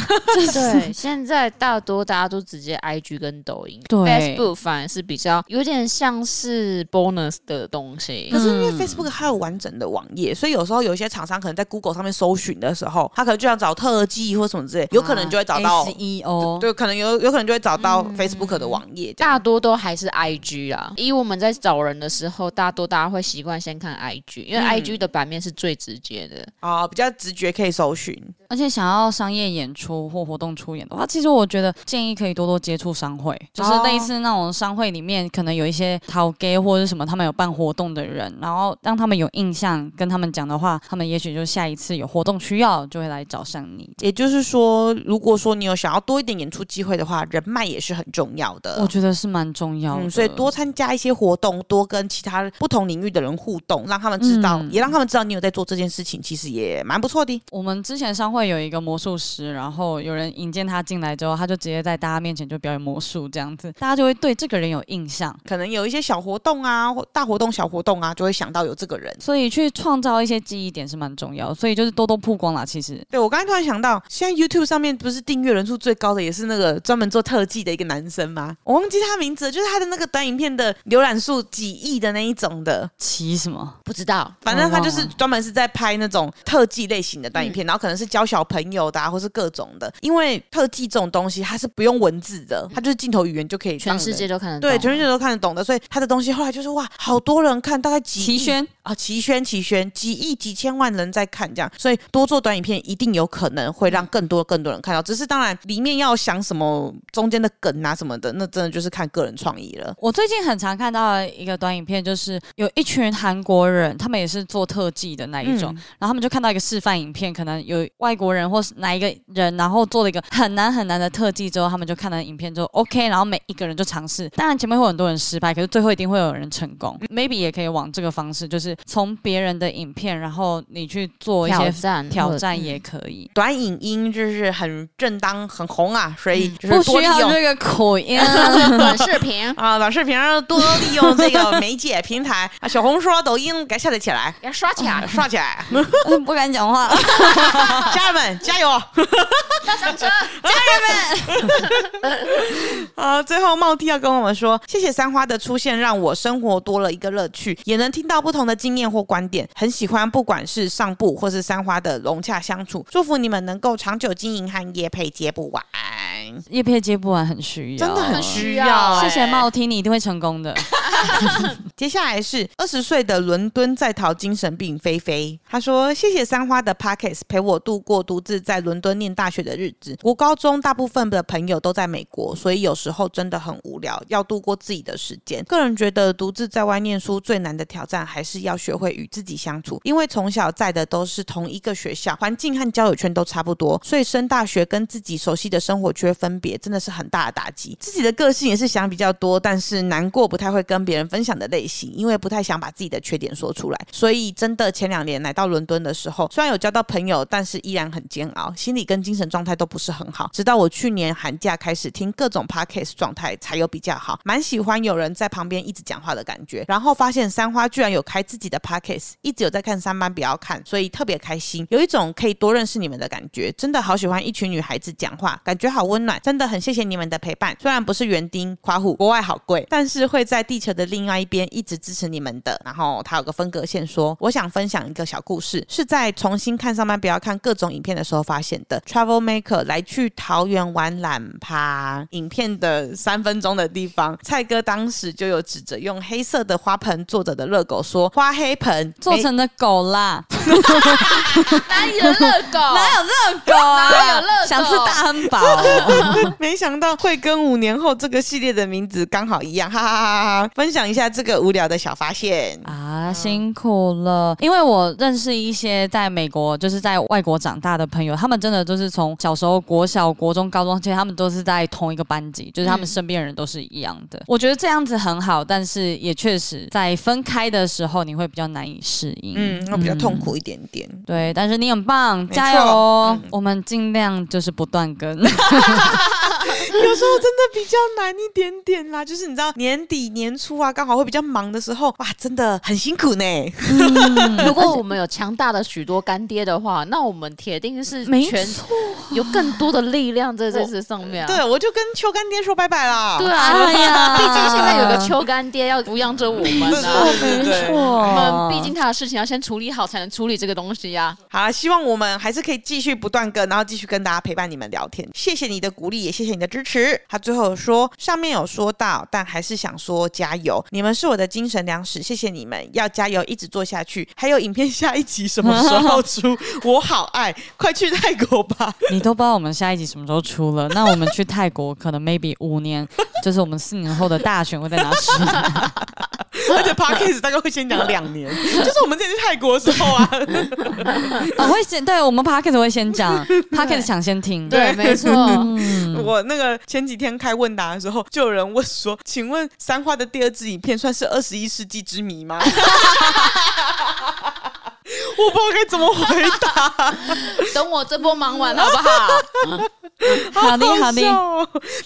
[SPEAKER 3] 对，现在大多大家都直接 IG 跟抖音，
[SPEAKER 1] 对
[SPEAKER 3] ，Facebook 反而是比较有点像是 bonus 的东西，
[SPEAKER 2] 可是因为 Facebook 它有完整的网页，所以有时候有一些厂商可能在 Google 上面搜寻的时候，他可能就想找特技或什么之类，有可能就会找到
[SPEAKER 1] SEO，
[SPEAKER 2] 对，可能有有可能就会找到 Facebook 的网页，
[SPEAKER 3] 大多都还是 IG 啊。以我们在找人的时候，大多大家会习惯先看 IG，因为 IG 的版面是最直接的
[SPEAKER 2] 啊，比较直觉可以搜寻。
[SPEAKER 1] 而且想要商业演出或活动出演的话，其实我觉得建议可以多多接触商会，就是类似那种商会里面可能有一些讨给或者什么，他们有办活动的人，然后让他们有印象，跟他们讲的话，他们也许就下一次有活动需要就会来找上你。
[SPEAKER 2] 也就是说，如果说你有想要多一点演出机会的话，人脉也是很重要的。
[SPEAKER 1] 我觉得是蛮重要的，
[SPEAKER 2] 嗯，所以多参加一些活动，多跟其他不同领域的人互动，让他们知道，嗯，也让他们知道你有在做这件事情，其实也蛮不错的。
[SPEAKER 1] 我们之前商会有一个魔术师，然后有人引荐他进来之后，他就直接在大家面前就表演魔术，这样子，大家就会对这个人有印象。
[SPEAKER 2] 可能有一些小活动啊，或大活动、小活动啊，就会想到有这个人。
[SPEAKER 1] 所以去创造一些记忆点是蛮重要，所以就是多多曝光啦。其实，
[SPEAKER 2] 对，我刚才突然想到，现在 YouTube 上面不是订阅人数最高的，也是那个专门做特技的一个男生吗？我忘记他名字了，就是他的那个短影片的浏览数几亿的那一种的。
[SPEAKER 1] 奇什么？
[SPEAKER 3] 不知道，
[SPEAKER 2] 反正他就是专门是在拍那种特技类型的短影片，嗯、然后可能是教小朋友的、啊，或是各种的。因为特技这种东西，它是不用文字的，它就是镜头语言就可以，
[SPEAKER 3] 全世界都看得懂。
[SPEAKER 2] 对，全世界都看得懂的，所以他的东西后来就是哇，好多人看，大概
[SPEAKER 1] 几亿。
[SPEAKER 2] 啊，齐宣齐宣，几亿几千万人在看这样，所以多做短影片一定有可能会让更多更多人看到。只是当然里面要想什么中间的梗啊什么的，那真的就是看个人创意了。
[SPEAKER 1] 我最近很常看到一个短影片，就是有一群韩国人，他们也是做特技的那一种，嗯、然后他们就看到一个示范影片，可能有外国人或是哪一个人，然后做了一个很难很难的特技之后，他们就看了影片之后 OK，然后每一个人就尝试。当然前面会有很多人失败，可是最后一定会有人成功。Maybe 也可以往这个方式，就是从别人的影片，然后你去做一些挑战，挑战也可以。
[SPEAKER 2] 短影音就是很正当、很红啊，所以就是
[SPEAKER 1] 不需要这个口音。[laughs] [laughs]
[SPEAKER 3] 短视频
[SPEAKER 2] 啊，短视频多利用这个媒介平台啊，小红书、抖音给下载起来，
[SPEAKER 3] 给刷起来，
[SPEAKER 2] 刷起来。[laughs]
[SPEAKER 1] 不敢讲话，
[SPEAKER 2] 家人们加油！
[SPEAKER 3] 大上车，
[SPEAKER 2] 家人们。啊，最后茂弟要跟我们说，谢谢三花的出现，让我生活多了一个乐趣，也能听到不同的经验或观点，很喜欢，不管是上部或是三花的融洽相处，祝福你们能够长久经营和叶配接不完，
[SPEAKER 1] 叶配接不完很需要，
[SPEAKER 2] 真的很需要。
[SPEAKER 1] 谢谢茂听你一定会成功的。[laughs] [laughs]
[SPEAKER 2] 接下来是二十岁的伦敦在逃精神病菲菲，他说：“谢谢三花的 Podcast 陪我度过独自在伦敦念大学的日子。国高中大部分的朋友都在美国，所以有时候真的很无聊，要度过自己的时间。个人觉得独自在外念书最难的挑战还是要学会与自己相处，因为从小在的都是同一个学校，环境和交友圈都差不多，所以升大学跟自己熟悉的生活圈分别，真的是很大的打击。自己的个性也是想比较多，但是难过不太会跟别。”别人分享的类型，因为不太想把自己的缺点说出来，所以真的前两年来到伦敦的时候，虽然有交到朋友，但是依然很煎熬，心理跟精神状态都不是很好。直到我去年寒假开始听各种 podcast 状态才有比较好，蛮喜欢有人在旁边一直讲话的感觉。然后发现三花居然有开自己的 podcast，一直有在看三班，不要看，所以特别开心，有一种可以多认识你们的感觉。真的好喜欢一群女孩子讲话，感觉好温暖。真的很谢谢你们的陪伴。虽然不是园丁夸虎，国外好贵，但是会在地球的。的另外一边一直支持你们的。然后他有个分隔线说，我想分享一个小故事，是在重新看上班不要看各种影片的时候发现的。Travel Maker 来去桃园玩懒趴，影片的三分钟的地方，蔡哥当时就有指着用黑色的花盆坐着的热狗说：“花黑盆
[SPEAKER 1] 做成的狗啦，
[SPEAKER 3] 哪有热狗？
[SPEAKER 1] 哪有热狗啊？
[SPEAKER 3] 哪有热狗？
[SPEAKER 1] 想吃大汉堡哦。[laughs]
[SPEAKER 2] 没想到会跟五年后这个系列的名字刚好一样，哈哈哈哈哈！分享一下这个无聊的小发现
[SPEAKER 1] 啊，辛苦了。因为我认识一些在美国，就是在外国长大的朋友，他们真的都是从小时候国小、国中、高中，其实他们都是在同一个班级，就是他们身边人都是一样的。嗯、我觉得这样子很好，但是也确实在分开的时候，你会比较难以适应，
[SPEAKER 2] 嗯，会比较痛苦一点点。嗯、
[SPEAKER 1] 对，但是你很棒，加油我们尽量就是不断更。[laughs] [laughs]
[SPEAKER 2] 有时候真的比较难一点点啦，就是你知道年底年初啊，刚好会比较忙的时候，哇，真的很辛苦呢。
[SPEAKER 3] 嗯、[laughs] 如果我们有强大的许多干爹的话，那我们铁定是没错有更多的力量在这次上面、啊。
[SPEAKER 2] 对，我就跟秋干爹说拜拜啦。
[SPEAKER 3] 对啊，哎呀，毕竟现在有个秋干爹要抚养着我们呢、[laughs] 啊。
[SPEAKER 1] 没错，
[SPEAKER 3] 我们毕竟他的事情要先处理好，才能处理这个东西呀、
[SPEAKER 2] 啊。好了，希望我们还是可以继续不断更，然后继续跟大家陪伴你们聊天。谢谢你的鼓励，也谢谢你的支持。他最后说：“上面有说到，但还是想说加油，你们是我的精神粮食，谢谢你们，要加油，一直做下去。还有影片下一集什么时候出？[laughs] 我好爱，快去泰国吧！
[SPEAKER 1] 你都不知道我们下一集什么时候出了，那我们去泰国可能 maybe 五年，就是我们四年后的大选会在哪里？[laughs]
[SPEAKER 2] 而且 Podcast 大概会先讲两年，[laughs] 就是我们这次去泰国的时候啊，
[SPEAKER 1] 我会先对我们 Podcast 会先讲，Podcast 抢先
[SPEAKER 3] 听，对，没
[SPEAKER 2] 错。我那个前几天开问答的时候，就有人问说：“请问三花的第二支影片算是二十一世纪之谜吗？” [laughs] [laughs] 我不知道该怎么回答，[laughs]
[SPEAKER 3] 等我这波忙完好不好？[laughs]
[SPEAKER 1] 好的，好的。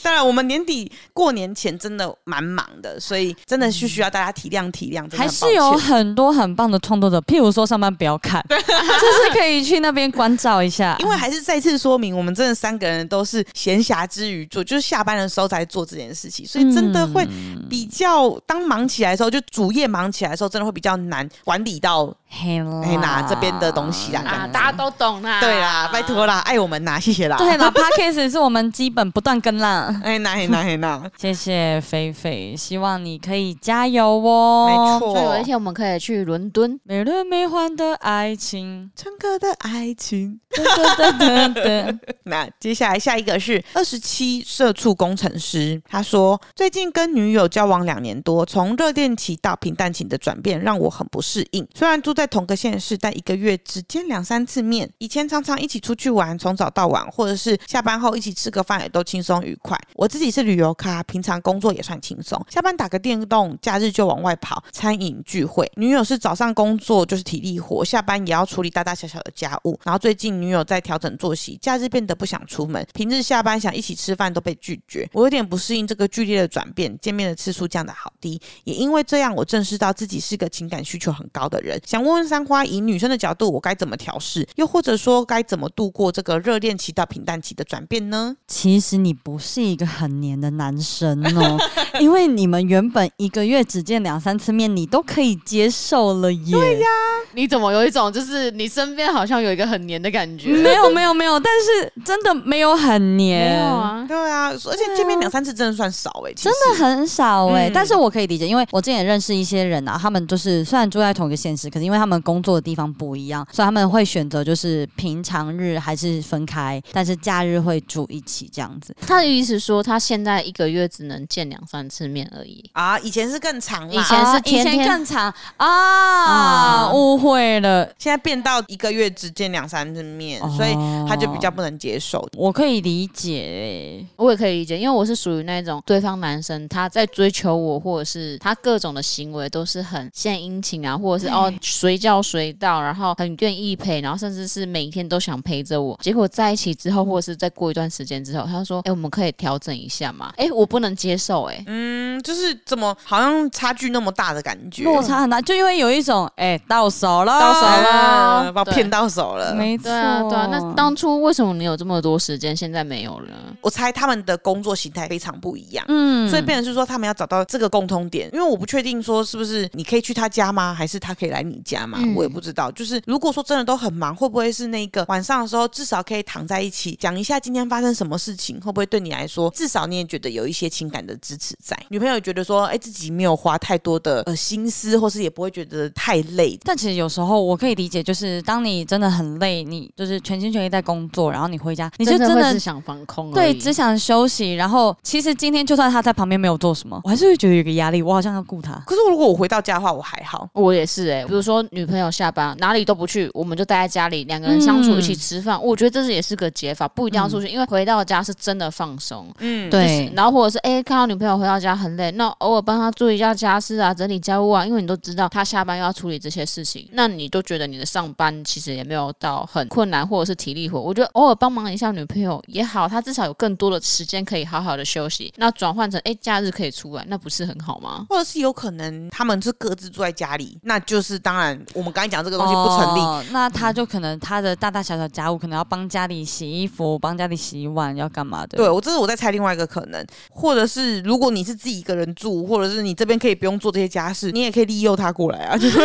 [SPEAKER 2] 当然，我们年底过年前真的蛮忙的，所以真的是需要大家体谅体谅。
[SPEAKER 1] 还是有很多很棒的创作者，譬如说上班不要看，就是可以去那边关照一下。
[SPEAKER 2] 因为还是再次说明，我们真的三个人都是闲暇之余做，就是下班的时候才做这件事情，所以真的会比较当忙起来的时候，就主业忙起来的时候，真的会比较难管理到。
[SPEAKER 1] 嘿啦，
[SPEAKER 2] 这边的东西啦，
[SPEAKER 3] 啊，大家都懂啦。
[SPEAKER 2] 对啦，拜托啦，爱我们啦，谢谢啦。
[SPEAKER 1] 对啦，Podcast 是我们基本不断跟啦。
[SPEAKER 2] 哎啦，嘿啦，[laughs] 嘿啦，
[SPEAKER 1] 谢谢菲菲，希望你可以加油哦。
[SPEAKER 2] 没错，
[SPEAKER 3] 所以有一天我们可以去伦敦。
[SPEAKER 1] 美轮美奂的爱情，
[SPEAKER 2] 唱歌的爱情。
[SPEAKER 1] 噔噔噔噔。[laughs]
[SPEAKER 2] 那接下来下一个是二十七社畜工程师，他说最近跟女友交往两年多，从热恋期到平淡期的转变让我很不适应。虽然住在同个县市，但一个月只见两三次面。以前常常一起出去玩，从早到晚，或者是下班后一起吃个饭，也都轻松愉快。我自己是旅游咖，平常工作也算轻松，下班打个电动，假日就往外跑，餐饮聚会。女友是早上工作就是体力活，下班也要处理大大小小的家务。然后最近女友在调整作息，假日变得不想出门，平日下班想一起吃饭都被拒绝。我有点不适应这个剧烈的转变，见面的次数降得好低。也因为这样，我正视到自己是个情感需求很高的人，想问问三花，以女生的角度，我该怎么调试？又或者说，该怎么度过这个热恋期到平淡期的转变呢？
[SPEAKER 1] 其实你不是一个很黏的男生哦，[laughs] 因为你们原本一个月只见两三次面，你都可以接受了耶。
[SPEAKER 2] 对呀，
[SPEAKER 3] 你怎么有一种就是你身边好像有一个很黏的感觉？
[SPEAKER 1] 没有，没有，没有，但是真的没有很黏。
[SPEAKER 3] 没有啊，
[SPEAKER 2] 对啊，而且见面两三次真的算少哎，
[SPEAKER 1] 真的很少哎。嗯、但是我可以理解，因为我之前也认识一些人啊，他们就是虽然住在同一个县市，可是因为他们工作的地方不一样，所以他们会选择就是平常日还是分开，但是假日会住一起这样子。
[SPEAKER 3] 他的意思说，他现在一个月只能见两三次面而已。
[SPEAKER 2] 啊，以前是更长，
[SPEAKER 3] 以前是天天、
[SPEAKER 1] 啊、以前更长啊，误、啊、会了，
[SPEAKER 2] 现在变到一个月只见两三次面，哦、所以他就比较不能接受。
[SPEAKER 1] 我可以理解，
[SPEAKER 3] 我也可以理解，因为我是属于那种对方男生他在追求我，或者是他各种的行为都是很献殷勤啊，或者是哦随 [laughs] 叫随到，然后很愿意陪，然后甚至是每一天都想陪着我。结果在一起之后，或者是再过一段时间之后，他说：“哎，我们可以调整一下嘛？”哎，我不能接受，哎，
[SPEAKER 2] 嗯，就是怎么好像差距那么大的感觉，
[SPEAKER 1] 落差很大，就因为有一种哎到手了，
[SPEAKER 3] 到手了，
[SPEAKER 2] 把我骗到手了。
[SPEAKER 1] 没
[SPEAKER 3] 错，啊，对啊。那当初为什么你有这么多时间，现在没有了？
[SPEAKER 2] 我猜他们的工作形态非常不一样，嗯，所以变成是说他们要找到这个共通点。因为我不确定说是不是你可以去他家吗，还是他可以来你家我也不知道。就是如果说真的都很忙，会不会是那个晚上的时候至少可以躺在一起讲一下今天发生什么事情？会不会对你来说至少你也觉得有一些情感的支持在？女朋友觉得说，哎，自己没有花太多的呃心思，或是也不会觉得太累。
[SPEAKER 1] 但其实有时候我可以理解，就是当你真的很累，你就是全心全意在工作，然后你回家，你就真的，
[SPEAKER 3] 真的只想放空，
[SPEAKER 1] 对，只想休息。然后其实今天就算他在旁边没有做什么，我还是会觉得有个压力，我好像要顾他。
[SPEAKER 2] 可是如果我回到家的话，我还好。
[SPEAKER 3] 我也是哎、欸，比如说女朋友下班哪里都不去，我们就待在家里，两个人相处一起吃饭，嗯、我觉得这是也是个解法，不一定要出去，嗯、因为回到家是真的放松。嗯，对。然后或者是哎、欸，看到女朋友回到家很累，那偶尔帮她做一下家事啊，整理家务啊，因为你都知道她下班又要处理这些事情，那你都觉得你的上班其实也没有到很困难，或者是体力活。我觉得偶尔帮忙一下女朋友也好，她至少有更多的时间可以好好的休息。那转换成哎、欸，假日可以出来，那不是很好吗？
[SPEAKER 2] 或者是有可能他们是各自住在家里，那就是当然我们刚才讲这个东西不成立。
[SPEAKER 1] 哦、那他就可能他的大大小小家务可能要帮家里洗衣服，帮家里洗碗，要干嘛的？
[SPEAKER 2] 对，我这是我在猜另外一个可能，或者是如果你是自己一个人住，或者是你这边可以不用做这些家事，你也可以利诱他过来啊。[laughs] 就是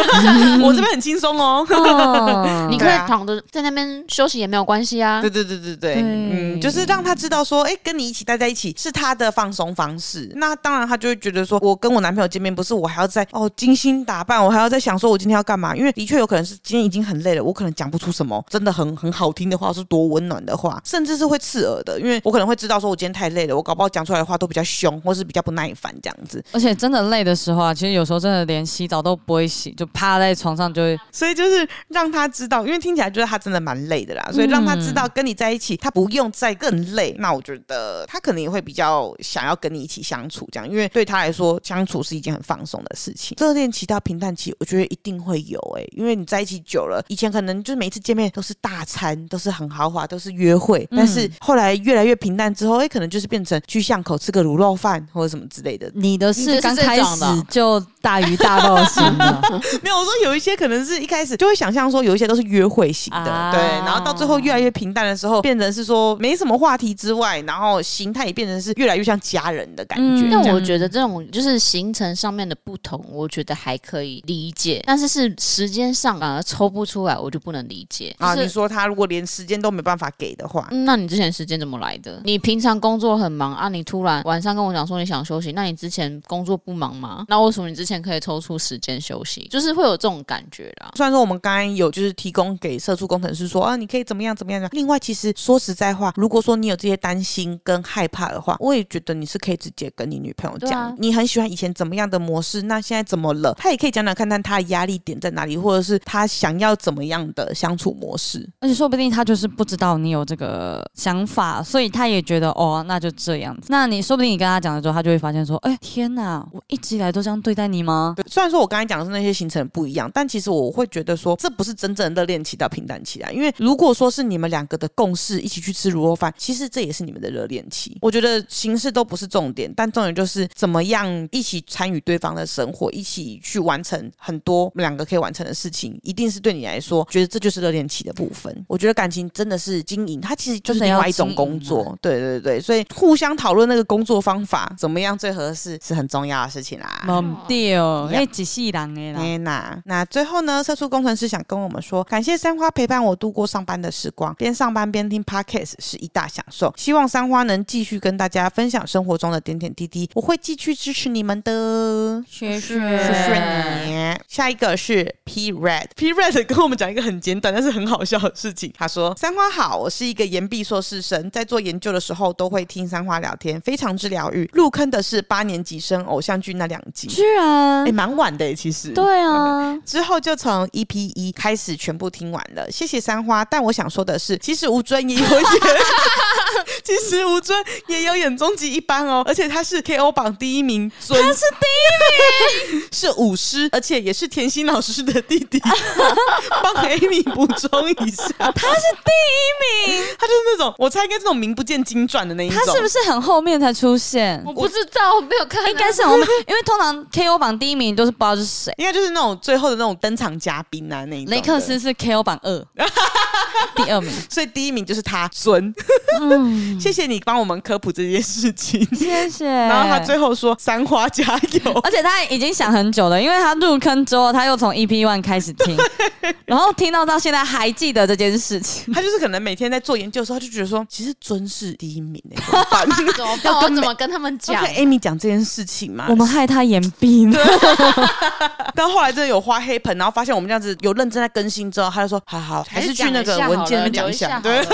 [SPEAKER 2] 我这边很轻松哦，
[SPEAKER 3] 哦你可以躺着在那边休息也没有关系啊。
[SPEAKER 2] 对对对对对，对嗯，就是让他知道说，哎，跟你一起待在一起是他的放松方式。那当然他就会觉得说，我跟我男朋友见面不是我还要在哦精心打扮，我还要在想说我今天要干嘛？因为的确有可能是今天已经很累了，我可能讲不出什么真的很很好听的话，是多温暖的话，甚至是会刺耳的，因为我可能会知道说我今天太累了，我搞不好讲出来的话都比较凶，或是比较不耐烦这样子。
[SPEAKER 1] 而且真的累的时候啊，其实有时候真的连洗澡都不会洗，就趴在床上就会。
[SPEAKER 2] 所以就是让他知道，因为听起来觉得他真的蛮累的啦，所以让他知道跟你在一起，他不用再更累。那我觉得他可能也会比较想要跟你一起相处这样，因为对他来说相处是一件很放松的事情。热恋期到平淡期，我觉得一定会有哎、欸，因为你在一起久了，以前可能就是每一次见面都是大餐，都是很豪华，都是约会，但是后来越来越平淡之后，哎、欸，可能就是变成去巷口吃个卤肉饭或者什么之类的。
[SPEAKER 1] 你的是刚开始就大鱼大肉型的，[laughs]
[SPEAKER 2] 没有我说有一些可能是一开始就会想象说有一些都是约会型的，啊、对，然后到最后越来越平淡的时候，变成是说没什么话题之外，然后形态也变成是越来越像家人的感觉。
[SPEAKER 3] 但、嗯、我觉得这种就是行程上面的不同，我觉得还可以理解，但是是时间上反而抽不出来，我就不能理解。
[SPEAKER 2] 啊，就是、你说他如果连时间都没办法给的话，
[SPEAKER 3] 那你之前时间怎么来的？你平常工作很忙啊，你突然晚上跟我讲说你想休息，那你之前工作不忙吗？那为什么你之前可以抽出时间休息？就是会有这种感觉啦。
[SPEAKER 2] 虽然说我们刚刚有就是提供给社畜工程师说啊，你可以怎么样怎么样的。另外，其实说实在话，如果说你有这些担心跟害怕的话，我也觉得你是可以直接跟你女朋友讲，啊、你很喜欢以前怎么样的模式，那现在怎么了？他也可以讲讲看看他的压力点在哪里，或者是他想要怎么样的相处模式。
[SPEAKER 1] 而且说不定他就是不知道你有这个想法，所以他也觉得哦，那就这样子。那你说不定你跟他讲了之后，他就会发现说，哎，天哪，我一直以来都这样对待你吗？
[SPEAKER 2] 对，虽然说我刚才讲的是那些行程不一样，但其实我会觉得说，这不是真正的热恋期到平淡期啊。因为如果说是你们两个的共识，一起去吃卤肉饭，其实这也是你们的热恋期。我觉得形式都不是重点，但重点就是怎么样一起参与对方的生活，一起去完成很多两个可以完成的事情，一定是对你来说，觉得这就是热恋期的部分。我觉得感情真的是经营，它其实就是另外一种工作。对对对，所以互相讨论那个工作方法怎么样最合适，是很重要的事情啦。
[SPEAKER 1] 对哦，因为仔细人的啦。
[SPEAKER 2] 那那最后呢，社畜工程师想跟我们说，感谢三花陪伴我度过上班的时光，边上班边听 Podcast 是一大享受。希望三花能继续跟大家分享生活中的点点滴滴，我会继续支持你们的。
[SPEAKER 1] 谢谢，
[SPEAKER 2] 谢谢你。下一个是 P Red，P Red 跟我们讲一个很简短但是很好笑的事情。他说：“三花好，我是一个延毕硕士生，在做研究的时候都会听三花聊天，非常之疗愈。入坑的是八年级生偶像剧那两集，
[SPEAKER 1] 居然
[SPEAKER 2] 哎，蛮晚的其实。
[SPEAKER 1] 对啊，
[SPEAKER 2] 之后就从 EP 一开始全部听完了。谢谢三花，但我想说的是，其实吴尊也有演，[laughs] 其实吴尊也有演终极一班哦，而且他是 KO 榜第一名，
[SPEAKER 1] 他是第一名，[laughs]
[SPEAKER 2] 是舞狮，而且也是甜心老师的弟弟，[laughs] 帮 Amy 补充一下，
[SPEAKER 1] 他是第一名，
[SPEAKER 2] 他就是那种我猜应该这种名不见经传的那一种，
[SPEAKER 1] 他是不是很后面才出现？
[SPEAKER 3] 我不知道，我没有看，
[SPEAKER 1] 应该是后面，因为通常 KO 榜第一名都是不知道是谁，
[SPEAKER 2] 应该就是那种最后的那种登场嘉嘉宾啊那一种。
[SPEAKER 1] 雷克斯是 KO 榜二，[laughs] [laughs] 第二名，
[SPEAKER 2] 所以第一名就是他尊。嗯，[laughs] 谢谢你帮我们科普这件事情，
[SPEAKER 1] 谢谢。
[SPEAKER 2] 然后他最后说三花加油，[laughs]
[SPEAKER 1] 而且他已经想很久了，因为他入坑之后，他又从 EP One 开始听，然后听到到现在还记得这件事情。
[SPEAKER 2] 他就是可能每天在做研究的时候，他就觉得说，其实尊是第一名哎，怎么办？
[SPEAKER 3] 怎么办？我怎么跟他们讲？
[SPEAKER 2] 跟 Amy 讲这件事情嘛？
[SPEAKER 1] 我们害他延毕了。
[SPEAKER 2] 但后来真的有花黑盆，然后发现我们这样子有认真在更新之后，他就说：“好好，还是去那个文件讲一下。”对。[laughs]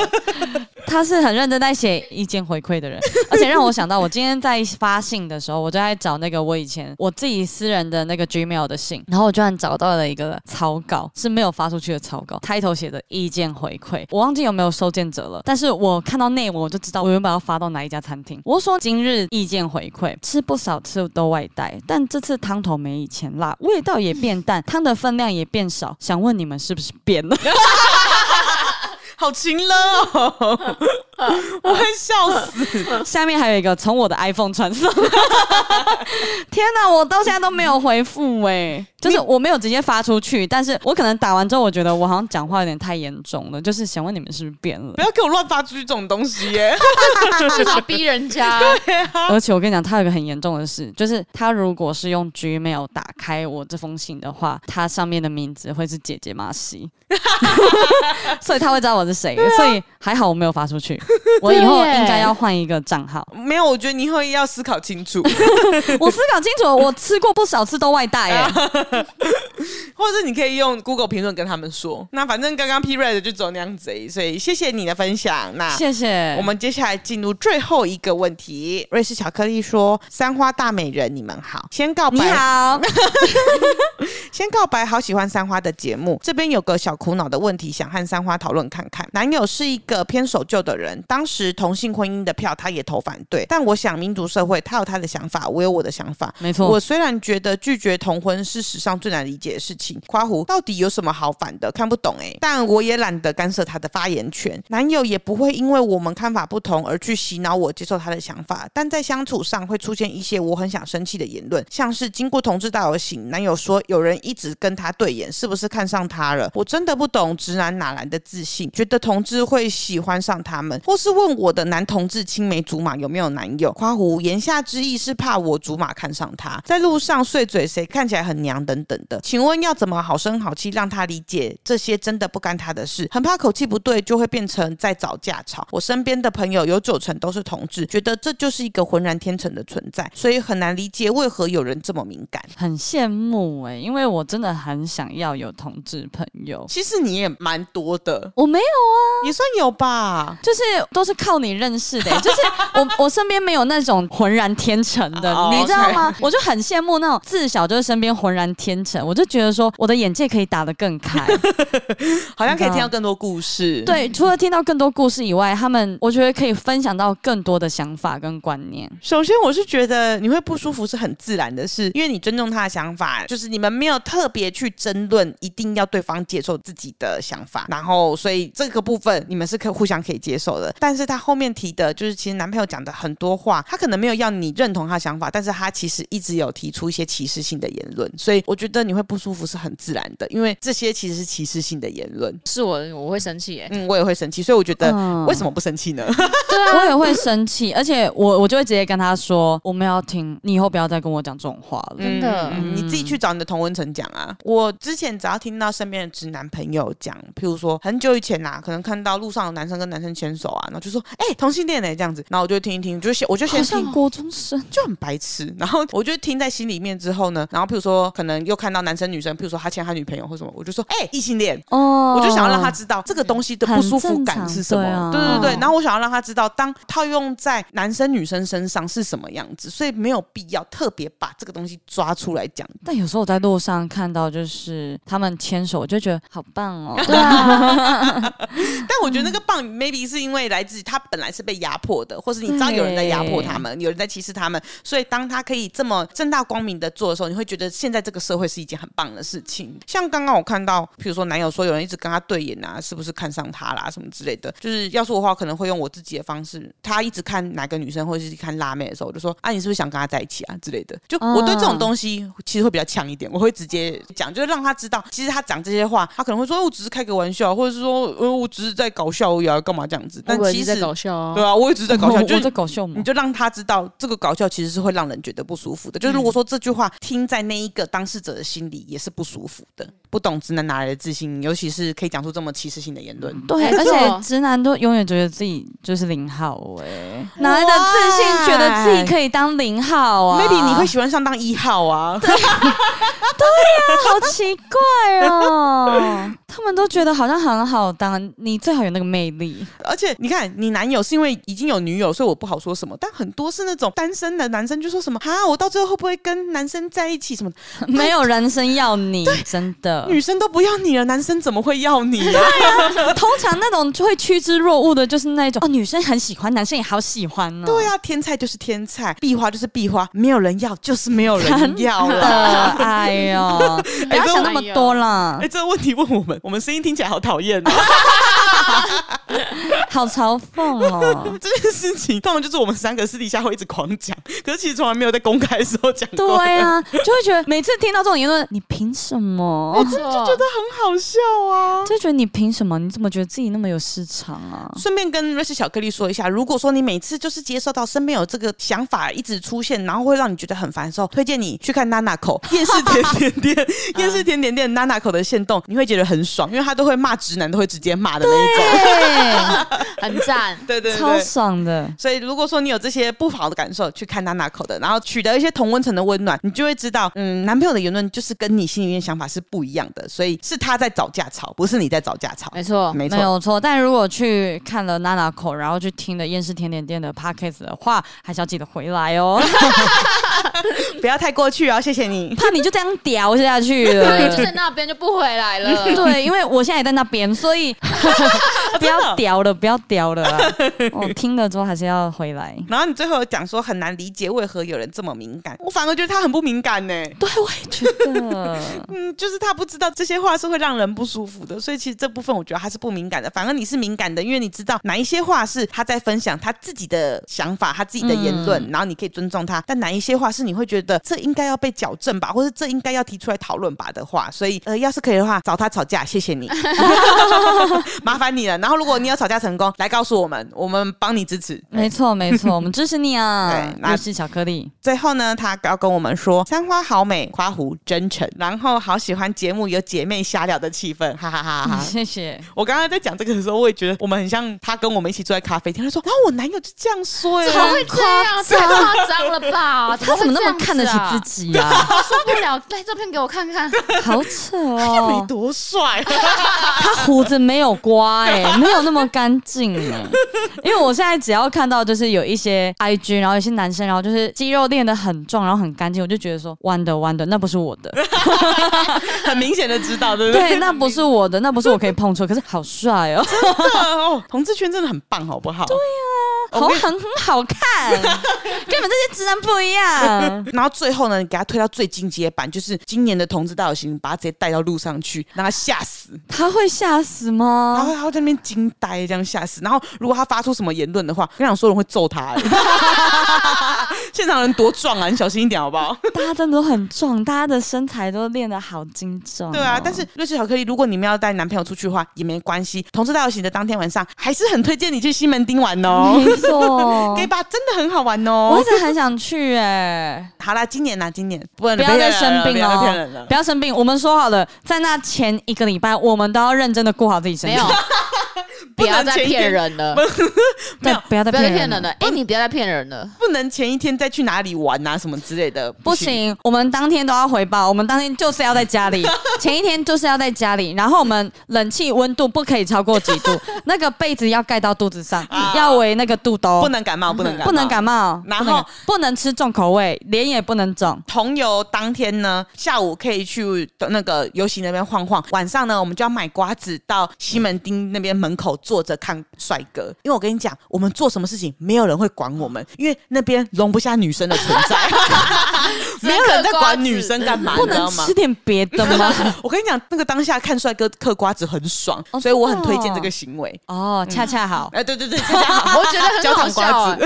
[SPEAKER 1] 他是很认真在写意见回馈的人，而且让我想到，我今天在发信的时候，我就在找那个我以前我自己私人的那个 Gmail 的信，然后我居然找到了一个草稿，是没有发出去的草稿，title 写的意见回馈，我忘记有没有收件者了，但是我看到内文我就知道我原本要发到哪一家餐厅。我说今日意见回馈，吃不少次都外带，但这次汤头没以前辣，味道也变淡，汤的分量也变少，想问你们是不是变了？[laughs]
[SPEAKER 2] 好勤了哦，[laughs] 我会笑死。
[SPEAKER 1] 下面还有一个从我的 iPhone 传送，[laughs] 天哪，我到现在都没有回复哎，就是我没有直接发出去，但是我可能打完之后，我觉得我好像讲话有点太严重了，就是想问你们是不是变了？
[SPEAKER 2] 不要给我乱发出去这种东西耶，[laughs]
[SPEAKER 3] 至少逼人家。
[SPEAKER 2] 对啊，
[SPEAKER 1] 而且我跟你讲，他有一个很严重的事，就是他如果是用 Gmail 打开我这封信的话，他上面的名字会是姐姐马西，[laughs] 所以他会知道我。是谁？啊、所以还好我没有发出去。我以后应该要换一个账号。
[SPEAKER 2] 没有，我觉得你以后要思考清楚。[laughs]
[SPEAKER 1] 我思考清楚，我吃过不少次都外带哎。[laughs]
[SPEAKER 2] 或者是你可以用 Google 评论跟他们说。那反正刚刚 P Red 就走那样子，所以谢谢你的分享。那
[SPEAKER 1] 谢谢。
[SPEAKER 2] 我们接下来进入最后一个问题。瑞士巧克力说：“三花大美人，你们好，先告白。
[SPEAKER 1] 你好，[laughs]
[SPEAKER 2] 先告白。好喜欢三花的节目。这边有个小苦恼的问题，想和三花讨论看看。”男友是一个偏守旧的人，当时同性婚姻的票他也投反对，但我想民族社会他有他的想法，我有我的想法，
[SPEAKER 1] 没错。
[SPEAKER 2] 我虽然觉得拒绝同婚是上最难理解的事情，夸胡到底有什么好反的？看不懂哎，但我也懒得干涉他的发言权。男友也不会因为我们看法不同而去洗脑我接受他的想法，但在相处上会出现一些我很想生气的言论，像是经过同志大游行，男友说有人一直跟他对眼，是不是看上他了？我真的不懂直男哪来的自信，觉得同志会喜欢上他们，或是问我的男同志青梅竹马有没有男友？夸胡言下之意是怕我竹马看上他，在路上碎嘴谁看起来很娘等等的。请问要怎么好声好气让他理解这些真的不干他的事？很怕口气不对就会变成在找架吵。我身边的朋友有九成都是同志，觉得这就是一个浑然天成的存在，所以很难理解为何有人这么敏感。
[SPEAKER 1] 很羡慕哎、欸，因为我真的很想要有同志朋友。
[SPEAKER 2] 其实你也蛮多的，
[SPEAKER 1] 我没有啊，
[SPEAKER 2] 也算有吧，
[SPEAKER 1] 就是都是靠你认识的、欸，就是我 [laughs] 我身边没有那种浑然天成的，你知道吗？我就很羡慕那种自小就是身边浑然天成，我就觉得说我的眼界可以打得更开，[laughs]
[SPEAKER 2] 好像可以听到更多故事。
[SPEAKER 1] 对，除了听到更多故事以外，他们我觉得可以分享到更多的想法跟观念。
[SPEAKER 2] 首先，我是觉得你会不舒服是很自然的事，因为你尊重他的想法，就是你们没有特别去争论，一定要对方接受自己的想法，然后所以这个部分你们是可互相可以接受的。但是他后面提的就是，其实男朋友讲的很多话，他可能没有要你认同他的想法，但是他其实一直有提出一些歧视性的言论，所以我觉得你会不舒服是很自然的，因为这些其实是歧视性的言论。
[SPEAKER 3] 是我我会生气耶，
[SPEAKER 2] 嗯，我也会生气，所以我觉得为什么不生气呢？[laughs] 对
[SPEAKER 1] 啊，我也会生气，而且我我就会直接跟他说，我们要听，你以后不要再跟我讲这种话了，
[SPEAKER 3] 真的，
[SPEAKER 2] 嗯，你自己去找你的同温层讲啊。我之前只要听到身边的直男朋友讲，譬如说很久以前呐，可能看到路上有男生跟男生牵手啊，然后就说，哎，同性恋呢这样子，然后我就听一听，就先我就先听
[SPEAKER 1] 国中生
[SPEAKER 2] 就很白痴，然后我就听在心里面之后呢，然后譬如说可能又看到男生女生，譬如说他牵他女朋友或什么，我就说，哎，异性恋。哦，我就想要让他知道这个东西的不舒服感是什么，啊、对对对，然后我想要让他知道，当套用在男生女生身上是什么样子，所以没有必要特别把这个东西抓出来讲。
[SPEAKER 1] 但有时候我在路上看到就是他们牵手，我就觉得好棒哦，[laughs] 对啊。
[SPEAKER 2] 但我觉得那个棒 maybe 是因为来自他本来是被压迫的，或是你知道有人在压迫他们，有人在歧视他们，所以当他可以这么正大光明的做的时候，你会觉得现在这个社会是一件很棒的事情。像刚刚我看到，比如说男友说有人一直跟他对眼啊，是不是看上他啦什么之类的？就是要说的话，可能会用我自己的方式。他一直看哪个女生，或者是看辣妹的时候，我就说啊，你是不是想跟他在一起啊之类的？就我对这种东西其实会比较呛一点，我会直接讲，就是让他知道，其实他讲这些话，他可能会说，哦，我只是开个玩笑，或者是说，呃，我只是在搞笑而已啊，干嘛这样子？但其实
[SPEAKER 3] 在搞笑啊，
[SPEAKER 2] 对啊，我一直在搞笑，[laughs] 就
[SPEAKER 1] 在搞笑嘛。
[SPEAKER 2] 你就让他知道，这个搞笑其实是会让人觉得不舒服的。就是如果说这句话听在那一个当事者的心里也是不舒服的，不懂直男哪来的自信，尤其是可以讲出这么歧视性的言论。
[SPEAKER 1] 对，而且直男都永远觉得自己就是零号哎，哪来的自信觉得自己可以当零号啊
[SPEAKER 2] ？Maybe 你会喜欢上当一号啊？
[SPEAKER 1] 对，[laughs] 对呀，好奇怪哦。[laughs] 他们都觉得好像很好当，你最好有那个魅力。
[SPEAKER 2] 而且你看，你男友是因为已经有女友，所以我不好说什么。但很多是那种单身的男生，就说什么啊，我到最后会不会跟男生在一起？什么 [laughs]
[SPEAKER 1] 没有男生要你，真的，
[SPEAKER 2] 女生都不要你了，男生怎么会要你呢？[laughs]
[SPEAKER 1] 通常那种就会趋之若鹜的，就是那种哦，女生很喜欢，男生也好喜欢呢、哦。
[SPEAKER 2] 对啊，天菜就是天菜，壁花就是壁花，没有人要就是没有人要了。
[SPEAKER 1] 哎呦，[laughs] 不要想那么多了。
[SPEAKER 2] 哎、欸，这个问题问我们。我们声音听起来好讨厌，[laughs] [laughs]
[SPEAKER 1] 好嘲讽哦！[laughs]
[SPEAKER 2] 这件事情通常就是我们三个私底下会一直狂讲，可是其实从来没有在公开的时候讲过。
[SPEAKER 1] 对啊，就会觉得每次听到这种言论，你凭什么？
[SPEAKER 2] 我真的就觉得很好笑啊！
[SPEAKER 1] 就觉得你凭什么？你怎么觉得自己那么有市场啊？
[SPEAKER 2] 顺便跟瑞士巧克力说一下，如果说你每次就是接受到身边有这个想法一直出现，然后会让你觉得很烦的时候，推荐你去看娜娜口夜市甜点店，夜市甜点店娜娜口的线动，你会觉得很爽。爽，因为他都会骂直男，都会直接骂的那一种，
[SPEAKER 3] 很赞，[laughs]
[SPEAKER 2] 对对对，
[SPEAKER 1] 超爽的。
[SPEAKER 2] 所以如果说你有这些不好的感受，去看娜娜口的，然后取得一些同温层的温暖，你就会知道，嗯，男朋友的言论就是跟你心里面想法是不一样的，所以是他在找架吵，不是你在找架吵。
[SPEAKER 3] 没错，
[SPEAKER 2] 没错，
[SPEAKER 1] 没有错。但如果去看了娜娜口，然后去听了厌世甜点店的 podcast 的话，还是要记得回来哦，[laughs]
[SPEAKER 2] 不要太过去哦！谢谢你，
[SPEAKER 1] 怕你就这样屌下去了，
[SPEAKER 3] 对，[laughs] 就在那边就不回来了，
[SPEAKER 1] 对。因为我现在也在那边，所以 [laughs] 不要屌了，不要屌了。我听了之后还是要回来。
[SPEAKER 2] 然后你最后讲说很难理解为何有人这么敏感，我反而觉得他很不敏感呢。
[SPEAKER 1] 对，我也觉得，[laughs]
[SPEAKER 2] 嗯，就是他不知道这些话是会让人不舒服的，所以其实这部分我觉得他是不敏感的。反而你是敏感的，因为你知道哪一些话是他在分享他自己的想法，他自己的言论，嗯、然后你可以尊重他。但哪一些话是你会觉得这应该要被矫正吧，或者这应该要提出来讨论吧的话，所以呃，要是可以的话，找他吵架。谢谢你，[laughs] 麻烦你了。然后，如果你有吵架成功，来告诉我们，我们帮你支持。
[SPEAKER 1] 没错，没错，我们支持你啊！[laughs]
[SPEAKER 2] 对，
[SPEAKER 1] 那是巧克力。
[SPEAKER 2] 最后呢，他要跟我们说：“三花好美，花狐真诚。”然后好喜欢节目有姐妹瞎聊的气氛，哈哈哈哈！
[SPEAKER 1] 谢谢。
[SPEAKER 2] 我刚刚在讲这个的时候，我也觉得我们很像他跟我们一起坐在咖啡厅。他说：“然后我男友就这样说，哎，
[SPEAKER 3] 怎么会这样？太夸张了吧？[laughs]
[SPEAKER 1] 他怎么那么看得起自己呀？
[SPEAKER 3] 受不了！来照片给我看看，
[SPEAKER 1] 好扯哦，
[SPEAKER 2] 他又没多帅。[laughs] ”
[SPEAKER 1] 他胡子没有刮哎、欸，没有那么干净哎，因为我现在只要看到就是有一些 IG，然后有些男生，然后就是肌肉练得很壮，然后很干净，我就觉得说弯的弯的，那不是我的，[laughs]
[SPEAKER 2] 很明显的知道对不对？
[SPEAKER 1] 对，那不是我的，那不是我可以碰触，可是好帅哦，
[SPEAKER 2] 哦，同志圈真的很棒，好不好？
[SPEAKER 1] 对呀、啊，[laughs] 好很很好看，跟你们这些直男不一样。[laughs]
[SPEAKER 2] 然后最后呢，你给他推到最进阶版，就是今年的同志大游行，把他直接带到路上去，让他吓死。
[SPEAKER 1] 他会吓死吗？
[SPEAKER 2] 他会，他会在那边惊呆，这样吓死。然后，如果他发出什么言论的话，我想说人会揍他。[laughs] 现场人多壮啊，你小心一点好不好？[laughs] [laughs]
[SPEAKER 1] 大家真的都很壮，大家的身材都练得好精壮。
[SPEAKER 2] 对啊，但是瑞士巧克力，如果你们要带男朋友出去的话，也没关系。同志大游行的当天晚上，还是很推荐你去西门町玩哦。
[SPEAKER 1] 没错，[laughs]
[SPEAKER 2] gay bar 真的很好玩哦。
[SPEAKER 1] 我一直很想去哎。
[SPEAKER 2] 好啦，今年呐，今年不，
[SPEAKER 1] 不要再生病哦，不要生病。我们说好了，在那前一个礼拜，我们都要认真的过好自己身体。没有，
[SPEAKER 3] 不要再骗人了。
[SPEAKER 1] 没有，不要再骗人了。
[SPEAKER 3] 哎，你不要再骗人了。
[SPEAKER 2] 不能前一天再去哪里玩啊，什么之类的。
[SPEAKER 1] 不行，我们当天都要回报。我们当天就是要在家里，[laughs] 前一天就是要在家里。然后我们冷气温度不可以超过几度，[laughs] 那个被子要盖到肚子上，要围那个肚兜。
[SPEAKER 2] 不能感冒，不能感冒，
[SPEAKER 1] 不能感冒。然后不能吃重口味，脸也不能肿。
[SPEAKER 2] 同游当天呢，下午可以去那个游行那边晃晃，晚上呢，我们就要买瓜子到西门町那边门口坐着看帅哥。因为我跟你讲，我们做什么事情没有人会管我们，因为那边容不下女生的存在。[laughs] [laughs] 没有人在管女生干嘛，[laughs]
[SPEAKER 1] 不能吃点别的吗？
[SPEAKER 2] 我跟你讲，那个当下看帅哥嗑瓜子很爽，所以我很推荐这个行为。
[SPEAKER 1] 哦，恰恰好。
[SPEAKER 2] 哎，对对对，恰恰好。
[SPEAKER 3] 我觉得很好笑。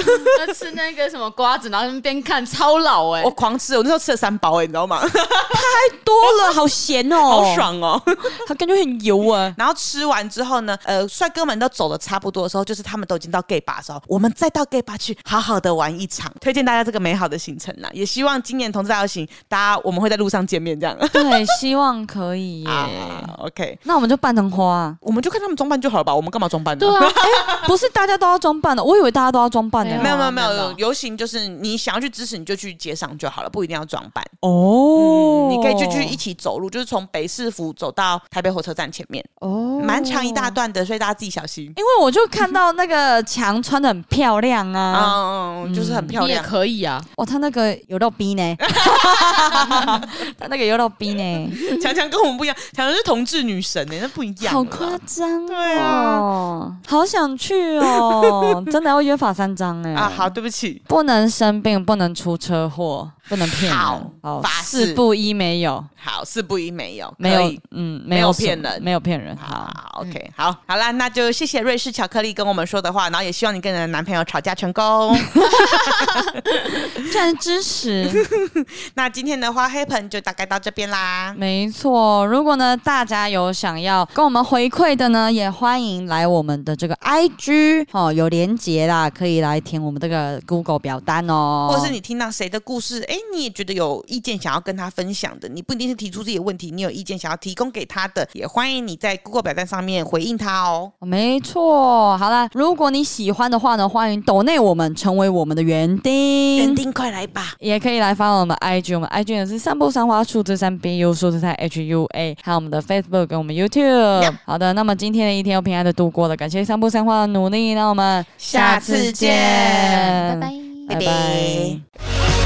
[SPEAKER 3] 吃那个什么瓜子，然后边看超老哎，
[SPEAKER 2] 我狂吃，我那时候吃了三包哎，你知道吗？
[SPEAKER 1] 太多了，好咸哦，
[SPEAKER 2] 好爽哦，
[SPEAKER 1] 它感觉很油啊。
[SPEAKER 2] 然后吃完之后呢，呃，帅哥们都走的差不多的时候，就是他们都已经到 gay bar 的时候，我们再到 gay bar 去好好的玩一场，推荐大家这个美好的行程啦。也希望今年同志大游行，大家我们会在路上见面这样。
[SPEAKER 1] 对，希望可以耶。[laughs]
[SPEAKER 2] OK，
[SPEAKER 1] 那我们就扮成花，
[SPEAKER 2] 我们就看他们装扮就好了吧？我们干嘛装扮呢？
[SPEAKER 1] 对啊，[laughs] 不是大家都要装扮的，我以为大家都要装扮的。[laughs]
[SPEAKER 2] 没有没有没有，游行就是你想要去支持，你就去街上就好了，不一定要装扮
[SPEAKER 1] 哦。
[SPEAKER 2] 你可以就去一起走路，就是从北市府走到台北火车站前面哦，蛮长一大段的，所以大家自己小心。
[SPEAKER 1] 因为我就看到那个墙穿的很漂亮啊，
[SPEAKER 2] 嗯，[laughs] 就是很漂亮，
[SPEAKER 3] 也可以啊。
[SPEAKER 1] 哦，他那个有到逼呢，[laughs] 他那个有到逼呢。
[SPEAKER 2] 强强跟我们不一样，强强是同志女神呢，那不一样，
[SPEAKER 1] 好夸张，
[SPEAKER 2] 对啊，
[SPEAKER 1] 好想去哦，[laughs] 真的要约法三章哎。
[SPEAKER 2] 啊，好，对不起，
[SPEAKER 1] 不能生病，不能出车祸。不能骗人，好，四不一没有，
[SPEAKER 2] 好，四不一没有，
[SPEAKER 1] 没有，嗯，没有骗
[SPEAKER 2] 人，
[SPEAKER 1] 没有骗人，
[SPEAKER 2] 好，OK，好，好啦，那就谢谢瑞士巧克力跟我们说的话，然后也希望你跟你的男朋友吵架成功，
[SPEAKER 1] 这样支持。[laughs]
[SPEAKER 2] 那今天的花黑盆就大概到这边啦，
[SPEAKER 1] 没错。如果呢大家有想要跟我们回馈的呢，也欢迎来我们的这个 IG 哦，有连结啦，可以来填我们这个 Google 表单哦，
[SPEAKER 2] 或者是你听到谁的故事，哎。你也觉得有意见想要跟他分享的，你不一定是提出自己的问题，你有意见想要提供给他的，也欢迎你在 Google 表单上面回应他哦。
[SPEAKER 1] 没错，好啦，如果你喜欢的话呢，欢迎抖内我们成为我们的园丁，
[SPEAKER 2] 园丁快来吧，
[SPEAKER 1] 也可以来发我们 IG，我们 IG 也是散步三花数字三 BU 数字三 HUA，还有我们的 Facebook 跟我们 YouTube。Yep. 好的，那么今天的一天又平安的度过了，感谢散步三花的努力，那我们下次
[SPEAKER 2] 见，拜拜。拜拜。